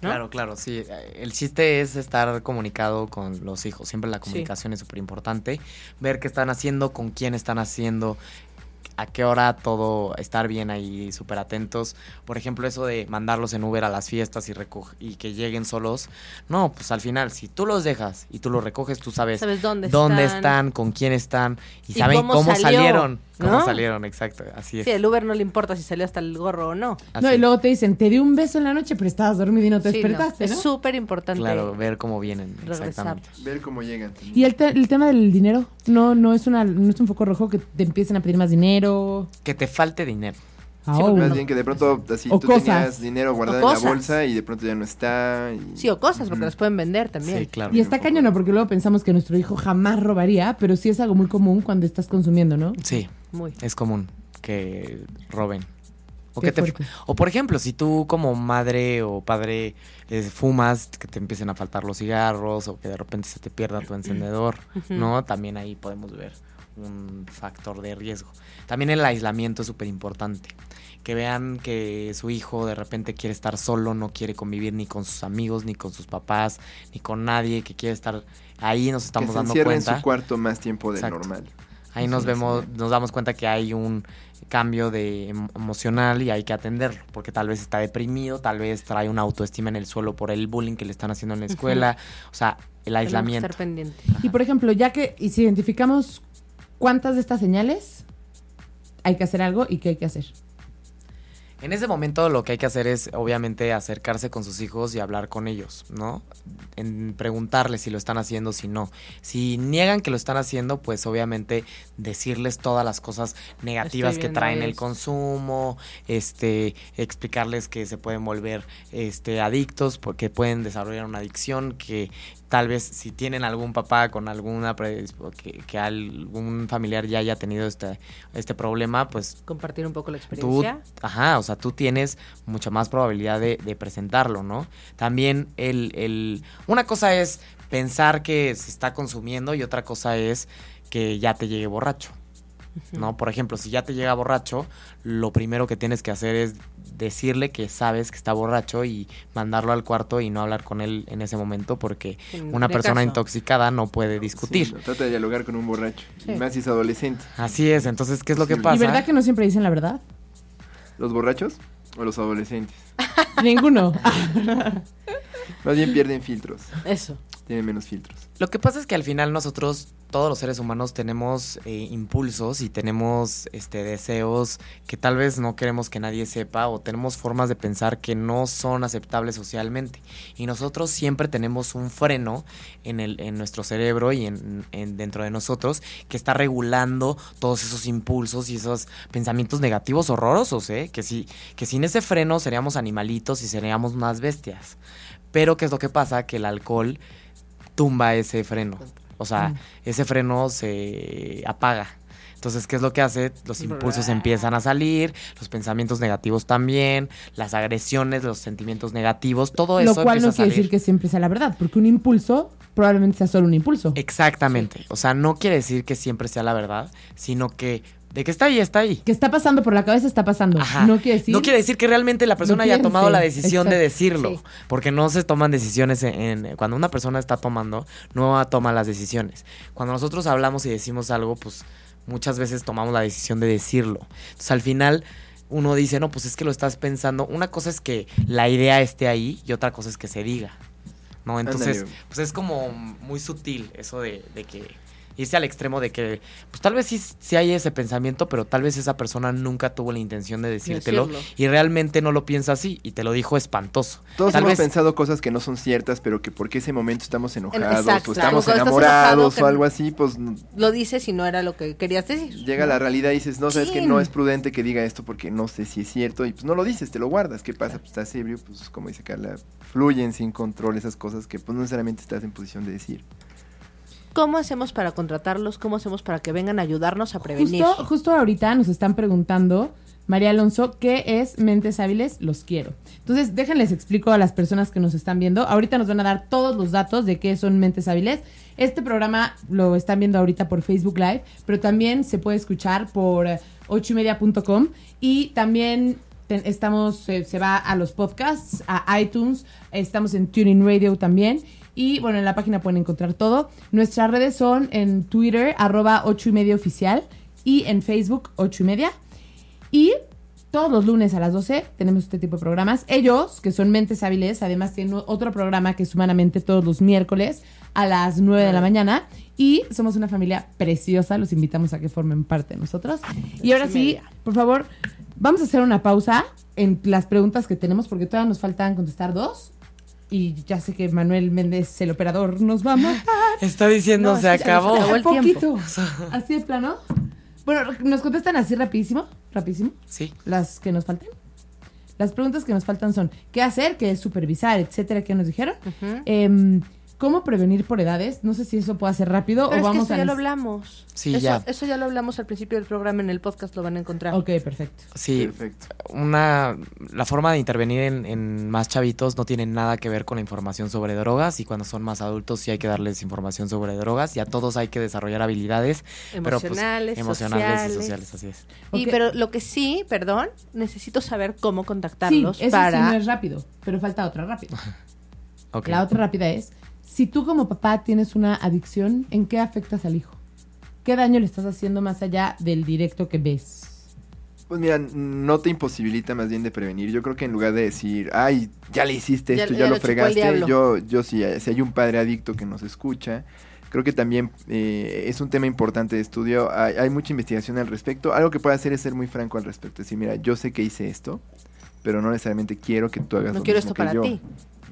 ¿No? Claro, claro, sí. Eh, El chiste es estar comunicado con los hijos. Siempre la comunicación es súper importante. Ver qué están haciendo, con quién están haciendo, a qué hora todo, estar bien ahí, súper atentos. Por ejemplo, eso de mandarlos en Uber a las fiestas y, recoge, y que lleguen solos. No, pues al final, si tú los dejas y tú los recoges, tú sabes, Sabes dónde están, están. con quién están y, Y saben cómo salieron. Cómo ¿no? salieron, exacto, así es. Sí, el Uber no le importa si salió hasta el gorro o no. Así No, y luego te dicen, te di un beso en la noche, pero estabas dormido y no te Sí, despertaste, ¿no? Es súper importante. Claro, ver cómo vienen, regresar. exactamente. Ver cómo llegan. Y el, te- el tema del dinero, no, no es una, no es un foco rojo que te empiecen a pedir más dinero. Que te falte dinero. Ah, Sí, oh. Más bien que de pronto así O tú cosas. tenías dinero guardado en la bolsa y de pronto ya no está. y- Sí, o cosas, porque Ujú. las pueden vender también. Sí, claro. Y está cañón, ¿no? Porque luego pensamos que nuestro hijo jamás robaría, pero sí es algo muy común cuando estás consumiendo, ¿no? Sí, Muy. es común que roben. O, que te, o por ejemplo, si tú como madre o padre eh, fumas, que te empiecen a faltar los cigarros o que de repente se te pierda tu encendedor. ¿no? También ahí podemos ver un factor de riesgo. También el aislamiento es súper importante. Que vean que su hijo de repente quiere estar solo, no quiere convivir ni con sus amigos, ni con sus papás, ni con nadie, que quiere estar ahí, nos que estamos se dando encierra en cuenta. su cuarto más tiempo Exacto. normal. Ahí nos vemos, nos damos cuenta que hay un cambio de em- emocional y hay que atenderlo, porque tal vez está deprimido, tal vez trae una autoestima en el suelo por el bullying que le están haciendo en la escuela, o sea, el que aislamiento. estar pendiente. Y por ejemplo, ya que y si identificamos cuántas de estas señales, hay que hacer algo y qué hay que hacer. En ese momento lo que hay que hacer es obviamente acercarse con sus hijos y hablar con ellos, ¿no? En preguntarles si lo están haciendo, si no. Si niegan que lo están haciendo, pues obviamente decirles todas las cosas negativas que traen el consumo, este, explicarles que se pueden volver este adictos, porque pueden desarrollar una adicción, que tal vez si tienen algún papá con alguna que, que algún familiar ya haya tenido este, este problema, pues Compartir un poco la tú, experiencia. ajá, o sea, tú tienes mucha más probabilidad de, de presentarlo, ¿no? También el, el, una cosa es pensar que se está consumiendo y otra cosa es que ya te llegue borracho, ¿no? Por ejemplo, si ya te llega borracho, lo primero que tienes que hacer es decirle que sabes que está borracho y mandarlo al cuarto y no hablar con él en ese momento porque una persona caso. intoxicada no puede discutir. Sí, no, trata de dialogar con un borracho. Sí. Y más si es adolescente. Así es, entonces, ¿qué es lo que pasa? ¿Y verdad que no siempre dicen la verdad? ¿Los borrachos o los adolescentes? (laughs) Ninguno. (laughs) Más bien pierden filtros. Eso. Tienen menos filtros. Lo que pasa es que al final nosotros, todos los seres humanos, tenemos eh, impulsos y tenemos este, deseos que tal vez no queremos que nadie sepa o tenemos formas de pensar que no son aceptables socialmente. Y nosotros siempre tenemos un freno en, el, en nuestro cerebro y en, en- dentro de nosotros que está regulando todos esos impulsos y esos pensamientos negativos horrorosos, ¿eh? Que, si, que sin ese freno seríamos animalitos y seríamos más bestias. Pero ¿qué es lo que pasa? Que el alcohol tumba ese freno. O sea, Mm. ese freno se apaga. Entonces, ¿qué es lo que hace? Los impulsos empiezan a salir, los pensamientos negativos también, las agresiones, los sentimientos negativos, todo Lo eso cual empieza no quiere decir que siempre sea la verdad, porque un impulso probablemente sea solo un impulso. Exactamente. O sea, no quiere decir que siempre sea la verdad, sino que de que está ahí, está ahí. Que está pasando por la cabeza, está pasando. Ajá. No quiere decir. No quiere decir que realmente la persona haya tomado la decisión de decirlo. Sí. Porque no se toman decisiones en, en- Cuando una persona está tomando, no toma las decisiones. Cuando nosotros hablamos y decimos algo, pues muchas veces tomamos la decisión de decirlo. Entonces al final uno dice, no, pues es que lo estás pensando. Una cosa es que la idea esté ahí y otra cosa es que se diga. ¿No? Entonces, pues es como muy sutil eso de, de que irse al extremo de que, pues tal vez sí, sí hay ese pensamiento, pero tal vez esa persona nunca tuvo la intención de decírtelo Decirlo. y realmente no lo piensa así y te lo dijo espantoso. Todos Tal hemos vez- pensado cosas que no son ciertas, pero que porque ese momento estamos enojados exacto. o estamos enamorados enojado, o algo así, pues Lo dices y no era lo que querías decir. llega la realidad y dices, no, sabes que no es prudente que diga esto porque no sé si es cierto y pues no lo dices, te lo guardas. ¿Qué pasa? Pues estás ebrio, pues como dice Carla, fluyen sin control esas cosas que pues no necesariamente estás en posición de decir. ¿Cómo hacemos para contratarlos? ¿Cómo hacemos para que vengan a ayudarnos a prevenir? Justo, justo ahorita nos están preguntando, María Alonso, ¿qué es Mentes Hábiles? Los quiero. Entonces, déjenles explico a las personas que nos están viendo. Ahorita nos van a dar todos los datos de qué son Mentes Hábiles. Este programa lo están viendo ahorita por Facebook Live, pero también se puede escuchar por eh, ochoymedia.com y también estamos, eh, se va a los podcasts, a iTunes, estamos en Tuning Radio también. Y bueno, en la página pueden encontrar todo. Nuestras redes son en Twitter, arroba ocho y media oficial, y en Facebook, 8 y media. Y todos los lunes a las 12 tenemos este tipo de programas. Ellos, que son mentes hábiles, además tienen otro programa que es humanamente todos los miércoles a las 9 de la mañana. Y somos una familia preciosa, los invitamos a que formen parte de nosotros. Y ahora sí, por favor, vamos a hacer una pausa en las preguntas que tenemos porque todavía nos faltan contestar dos. Y ya sé que Manuel Méndez, el operador, nos va a matar. Está diciendo, No, se que acabó. nos acabó el poquito. (laughs) Así de plano. Bueno, nos contestan así rapidísimo, rapidísimo, Sí. las que nos faltan. Las preguntas que nos faltan son, ¿qué hacer? ¿Qué es supervisar? Etcétera, ¿qué nos dijeron? Em, ¿Cómo prevenir por edades? No sé si eso puede ser rápido Pero o es que vamos eso a... ya lo hablamos. Sí, eso, ya. Eso ya lo hablamos al principio del programa, en el podcast lo van a encontrar. Ok, perfecto. Sí, Perfecto. una la forma de intervenir en, en más chavitos no tiene nada que ver con la información sobre drogas y cuando son más adultos sí hay que darles información sobre drogas y a todos hay que desarrollar habilidades pero, pues, Emocionales, emocionales sociales. y sociales así es Y pero lo que sí, perdón, necesito saber cómo Sí, contactarlos eso para... sí no es rápido, pero falta otra rápida. (laughs) La otra rápida es, si tú como papá tienes una adicción, ¿en qué afectas al hijo? ¿Qué daño le estás haciendo más allá del directo que ves? Pues mira, no te imposibilita más bien de prevenir. Yo creo que en lugar de decir, ay, ya le hiciste esto, ya ya, lo fregaste, yo, yo si, si hay un padre adicto que nos escucha, creo que también eh, es un tema importante de estudio. Hay, hay mucha investigación al respecto. Algo que puede hacer es ser muy franco al respecto. Decir, mira, yo sé que hice esto, pero no necesariamente quiero que tú hagas No lo quiero mismo esto que para yo. ti.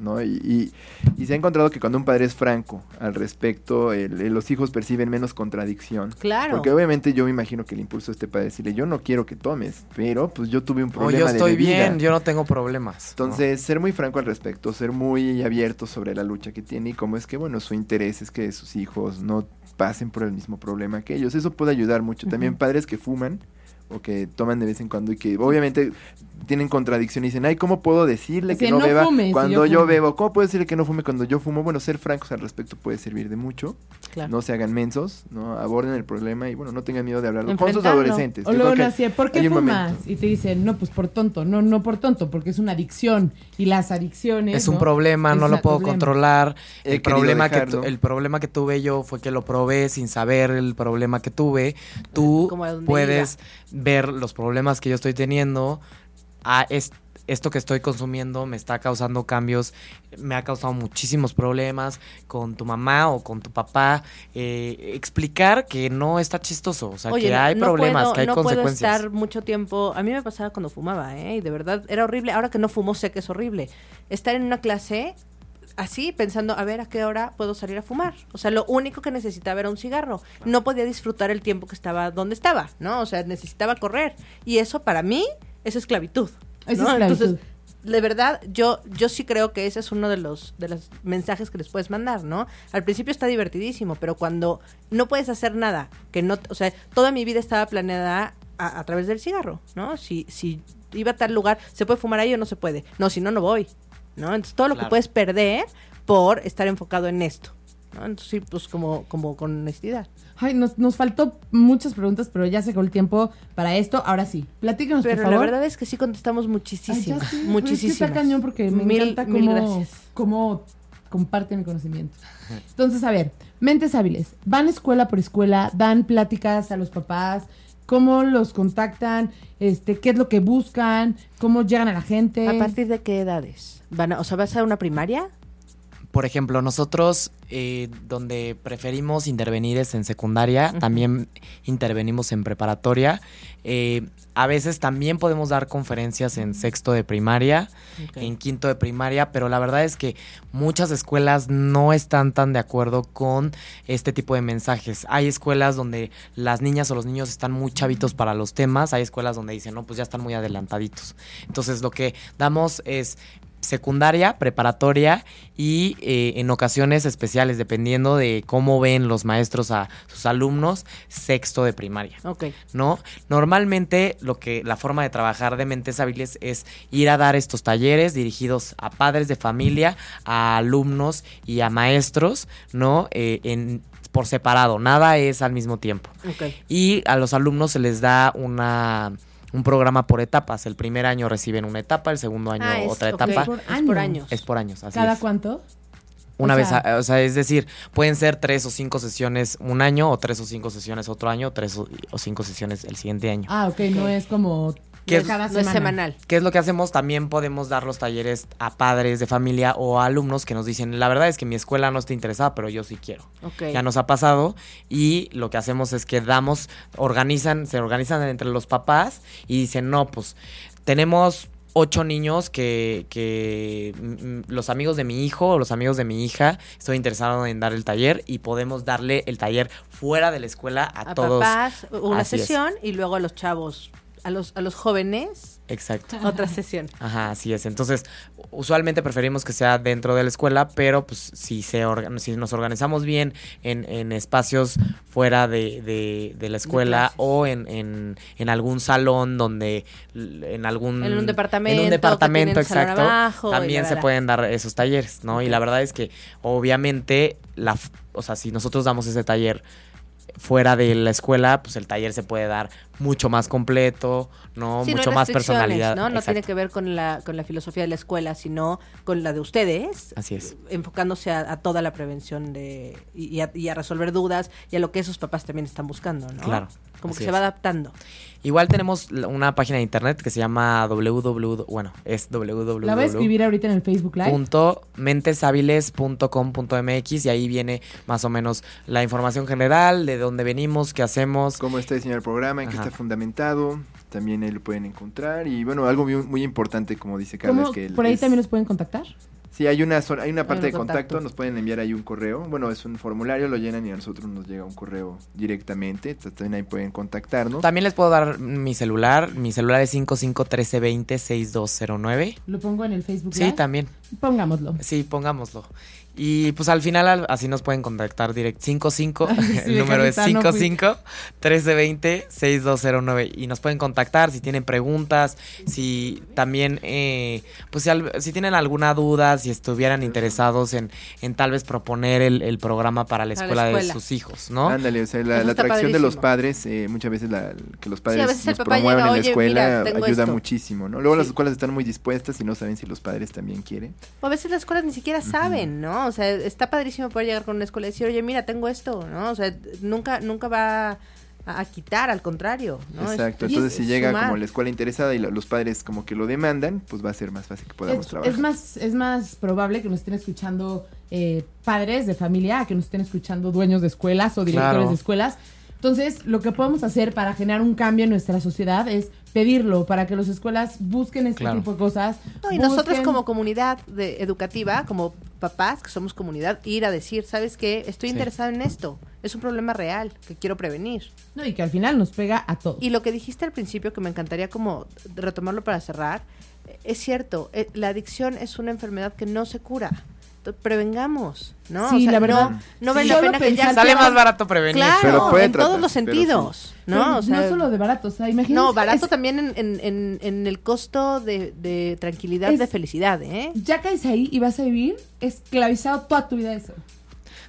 ¿no? Y, y- y se ha encontrado que cuando un padre es franco al respecto, el- el- los hijos perciben menos contradicción. Claro. Porque obviamente yo me imagino que el impulso de este padre es decirle, yo no quiero que tomes, pero pues yo tuve un o problema yo de estoy bebida". bien yo no tengo problemas ¿no? Entonces, ser muy franco al respecto, ser muy abierto sobre la lucha que tiene y cómo es que, bueno, su interés es que sus hijos no pasen por el mismo problema que ellos. Eso puede ayudar mucho. También padres que fuman o que toman de vez en cuando y que obviamente tienen contradicción y dicen, ay, ¿cómo puedo decirle que no, no beba si cuando yo yo, bebo? ¿Cómo puedo decirle que no fume cuando yo fumo? Bueno, ser francos al respecto puede servir de mucho. Claro. No se hagan mensos, ¿no? Aborden el problema y, bueno, no tengan miedo de hablarlo con sus adolescentes. O luego no ¿por qué fumas? Y te dicen, no, pues por tonto. No, no por tonto, porque es una adicción. Y las adicciones. es un ¿no? problema, Es no lo puedo problema. controlar. He El problema, que dejarlo. el problema que tuve yo fue que lo probé sin saber el problema que tuve. Tú puedes ver los problemas que yo estoy teniendo. A esto que estoy consumiendo me está causando cambios, me ha causado muchísimos problemas con tu mamá o con tu papá. Eh, explicar que no está chistoso, o sea, Oye, que hay no problemas, puedo- que hay no puedo consecuencias. estar mucho tiempo. A mí me pasaba cuando fumaba, ¿eh? Y de verdad era horrible. Ahora que no fumo, sé que es horrible. Estar en una clase así, pensando, a ver a qué hora puedo salir a fumar. O sea, lo único que necesitaba era un cigarro. No podía disfrutar el tiempo que estaba donde estaba, ¿no? O sea, necesitaba correr. Y eso para mí es esclavitud. Esclavitud. Entonces, de verdad, yo, yo sí creo que ese es uno de los, de los mensajes que les puedes mandar, ¿no? Al principio está divertidísimo, pero cuando no puedes hacer nada, que no, o sea, toda mi vida estaba planeada a, a través del cigarro, ¿no? Si, si iba a tal lugar, ¿se puede fumar ahí o no se puede? No, si no, no voy, ¿no? Entonces todo lo que puedes perder por estar enfocado en esto, ¿no? Entonces sí, pues como, como con honestidad. Ay, nos, nos faltó muchas preguntas, pero ya se acabó el tiempo para esto. Ahora sí, platícanos, Pero por la verdad es que sí contestamos Ay, muchísimas, (laughs) es que muchísimas. está cañón porque me Mil- encanta mil cómo, gracias. cómo comparten el conocimiento. Entonces, a ver, mentes hábiles. Van escuela por escuela, dan pláticas a los papás, cómo los contactan, este, qué es lo que buscan, cómo llegan a la gente. ¿A partir de qué edades? Van a- o sea, ¿vas a una primaria? Por ejemplo, nosotros eh, donde preferimos intervenir es en secundaria, también intervenimos en preparatoria. Eh, a veces también podemos dar conferencias en sexto de primaria, en quinto de primaria, pero la verdad es que muchas escuelas no están tan de acuerdo con este tipo de mensajes. Hay escuelas donde las niñas o los niños están muy chavitos para los temas, hay escuelas donde dicen, no, pues ya están muy adelantaditos. Entonces lo que damos es secundaria, preparatoria y eh, en ocasiones especiales, dependiendo de cómo ven los maestros a sus alumnos, sexto de primaria. Ok. ¿no? Normalmente lo que la forma de trabajar de mentes hábiles es ir a dar estos talleres dirigidos a padres de familia, a alumnos y a maestros, ¿no? Eh, en, por separado, nada es al mismo tiempo. Ok. Y a los alumnos se les da una un programa por etapas. El primer año reciben una etapa, el segundo año Ah, es- otra etapa. Por Es por años. años. Es por años, así ¿Cada es. cuánto? Una O vez, sea- a- o sea, es decir, pueden ser tres o cinco sesiones un año, o tres o cinco sesiones otro año, o tres o, o cinco sesiones el siguiente año. Ah, ok, no es como ¿Qué de es- cada No es semana. semanal. ¿Qué es lo que hacemos? También podemos dar los talleres a padres de familia o a alumnos que nos dicen, la verdad es que mi escuela no está interesada, pero yo sí quiero. Ya nos ha pasado y lo que hacemos es que damos, organizan, se organizan entre los papás y dicen, no, pues tenemos ocho niños que, que mm, los amigos de mi hijo o los amigos de mi hija estoy interesado en dar el taller y podemos darle el taller fuera de la escuela a, a todos. papás una Así es. sesión y luego a los chavos, a los, a los jóvenes Exacto. otra sesión. Ajá, así es. Entonces, usualmente preferimos que sea dentro de la escuela, pero pues si se orga- si nos organizamos bien en, en espacios fuera de, de- de la escuela o en, en- en algún salón donde en algún En un departamento, en un departamento exacto abajo también se pueden dar esos talleres, ¿no? Y la verdad es que obviamente la o sea, si nosotros damos ese taller fuera de la escuela, pues el taller se puede dar mucho más completo, ¿no? Sí, no hay mucho más personalidad. ¿no? No tiene que ver con la, con la filosofía de la escuela, sino con la de ustedes. Así es. Enfocándose a, a toda la prevención de y, y a, y a resolver dudas y a lo que esos papás también están buscando, ¿no? Claro, Como que se va adaptando. Igual tenemos una página de internet que se llama www, bueno, es www. La voy a escribir ahorita en el Facebook Live. Punto menteshábiles.com.mx y ahí viene más o menos la información general de dónde venimos, qué hacemos. cómo está diseñado el programa, en qué está fundamentado, también ahí lo pueden encontrar y bueno, algo muy, muy importante como dice Carla es que ¿Por ahí es- también los pueden contactar? Sí, hay una zona- hay una parte de contacto, contactos. nos pueden enviar ahí un correo, bueno, es un formulario, lo llenan y a nosotros nos llega un correo directamente, entonces también ahí pueden contactarnos. También les puedo dar mi celular, mi celular es 5513206209. Lo pongo en el Facebook Sí, también. Pongámoslo. Sí, pongámoslo. Y pues al final al- así nos pueden contactar directo. 55, Sí, (laughs) el número es Carlita, no fui. 55 1320 6209 y nos pueden contactar si tienen preguntas, si también, eh, pues si, al- si tienen alguna duda, si estuvieran interesados en, en tal vez proponer el, el programa para la escuela, de sus hijos, ¿no? Ándale, o sea, la, atracción de los padres, eh, muchas veces la, que los padres el nos llega, en la "Oye, escuela mira, ayuda esto". muchísimo, ¿no? Luego las Sí. escuelas están muy dispuestas y no saben si los padres también quieren. O a veces las escuelas ni siquiera saben, ¿no? O sea, está padrísimo poder llegar con una escuela y decir, oye, mira, tengo esto, ¿no? O sea, nunca, nunca va a, a quitar, al contrario, ¿no? Exacto, es- entonces si llega sumar. como la escuela interesada y lo- los padres como que lo demandan, pues va a ser más fácil que podamos Es, trabajar. es más, es más probable que nos estén escuchando eh, padres de familia que nos estén escuchando dueños de escuelas o directores Claro. de escuelas. Entonces, lo que podemos hacer para generar un cambio en nuestra sociedad es pedirlo para que las escuelas busquen este Claro. tipo de cosas. No, y nosotros como comunidad de, educativa, como papás que somos comunidad, ir a decir, ¿sabes qué? Estoy Sí. interesado en esto. Es un problema real que quiero prevenir. No, y que al final nos pega a todos. Y lo que dijiste al principio, que me encantaría como retomarlo para cerrar, eh, es cierto, eh, la adicción es una enfermedad que no se cura. Prevengamos, ¿no? Sí, la verdad. No, no Sí, vale la pena que ya... Sale más barato prevenir. Claro, Pero puede en todos los sentidos, Pero ¿no? O sea, no solo de barato, o sea, imagínense. no, barato es- también en, en, en, en el costo de, de tranquilidad, Es- de felicidad, ¿eh? Ya caes ahí y vas a vivir esclavizado toda tu vida de eso.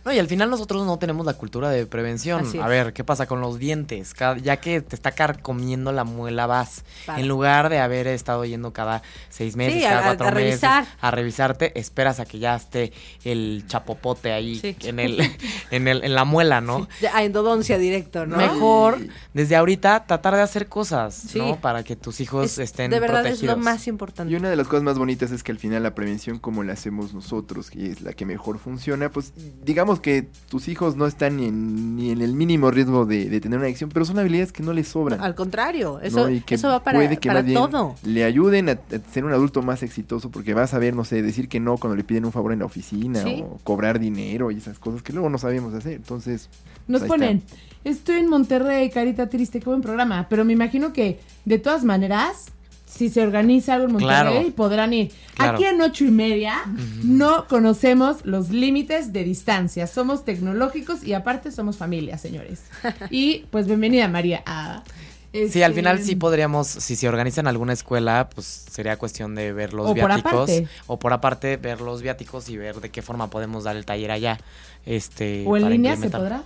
No, y al final nosotros no tenemos la cultura de prevención. Así A es. ver, ¿qué pasa con los dientes? Cada- ya que te está carcomiendo la muela, vas. En lugar de haber estado yendo cada seis meses, Sí, cada a- cuatro a meses revisar. a revisarte, esperas a que ya esté el chapopote ahí Sí. en, el, (laughs) en, el, en la muela, ¿no? Ya, A endodoncia directo, ¿no? Mejor desde ahorita tratar de hacer cosas, Sí. ¿no? Para que tus hijos Es- estén de verdad protegidos. es lo más importante. Y una de las cosas más bonitas es que al final la prevención como la hacemos nosotros, que es la que mejor funciona, pues digamos que tus hijos no están ni en, ni en el mínimo riesgo de, de tener una adicción, pero son habilidades que no les sobran. Al contrario, ¿no? eso, Y que eso va para, puede que para más bien todo. le ayuden a, a ser un adulto más exitoso porque vas a ver, no sé, decir que no cuando le piden un favor en la oficina Sí. o cobrar dinero y esas cosas que luego no sabemos hacer. Entonces, Nos ponen, estoy en Monterrey, carita triste, qué buen programa, pero me imagino que de todas maneras, si se organiza algo en Monterrey, Claro. podrán ir. Claro. Aquí en ocho y media no conocemos los límites de distancia, somos tecnológicos y aparte somos familia, señores. (laughs) Y pues bienvenida María. a Sí, al este, final sí podríamos, si se organiza en alguna escuela, pues sería cuestión de ver los O por viáticos. aparte. O por aparte ver los viáticos y ver de qué forma podemos dar el taller allá. Este, O en línea se podrá.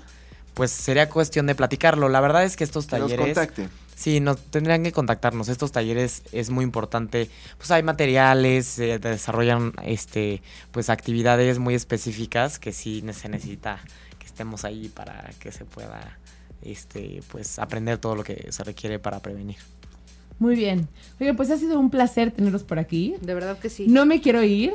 Pues sería cuestión de platicarlo. La verdad es que estos que nos talleres. contacte. Sí, nos tendrían que contactarnos. Estos talleres es muy importante. Pues hay materiales, se desarrollan este, pues actividades muy específicas que sí se necesita que estemos ahí para que se pueda este, pues aprender todo lo que se requiere para prevenir. Muy bien. Oye, pues ha sido un placer tenerlos por aquí. De verdad que sí. No me quiero ir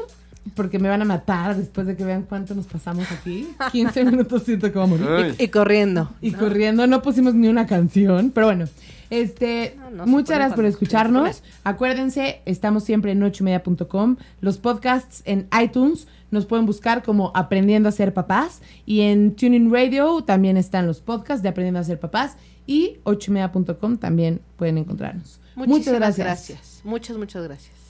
porque me van a matar después de que vean cuánto nos pasamos aquí. 15 minutos siento que voy a morir. Y corriendo. Y corriendo, no pusimos ni una canción, pero bueno. Este, No, no se muchas gracias por escucharnos. Acuérdense, estamos siempre en ochoymedia.com. Los podcasts en iTunes nos pueden buscar como Aprendiendo a ser papás. Y en Tuning Radio también están los podcasts de Aprendiendo a ser papás. Y ochoymedia.com también pueden encontrarnos. Muchísimas muchas gracias. gracias. Muchas, muchas gracias.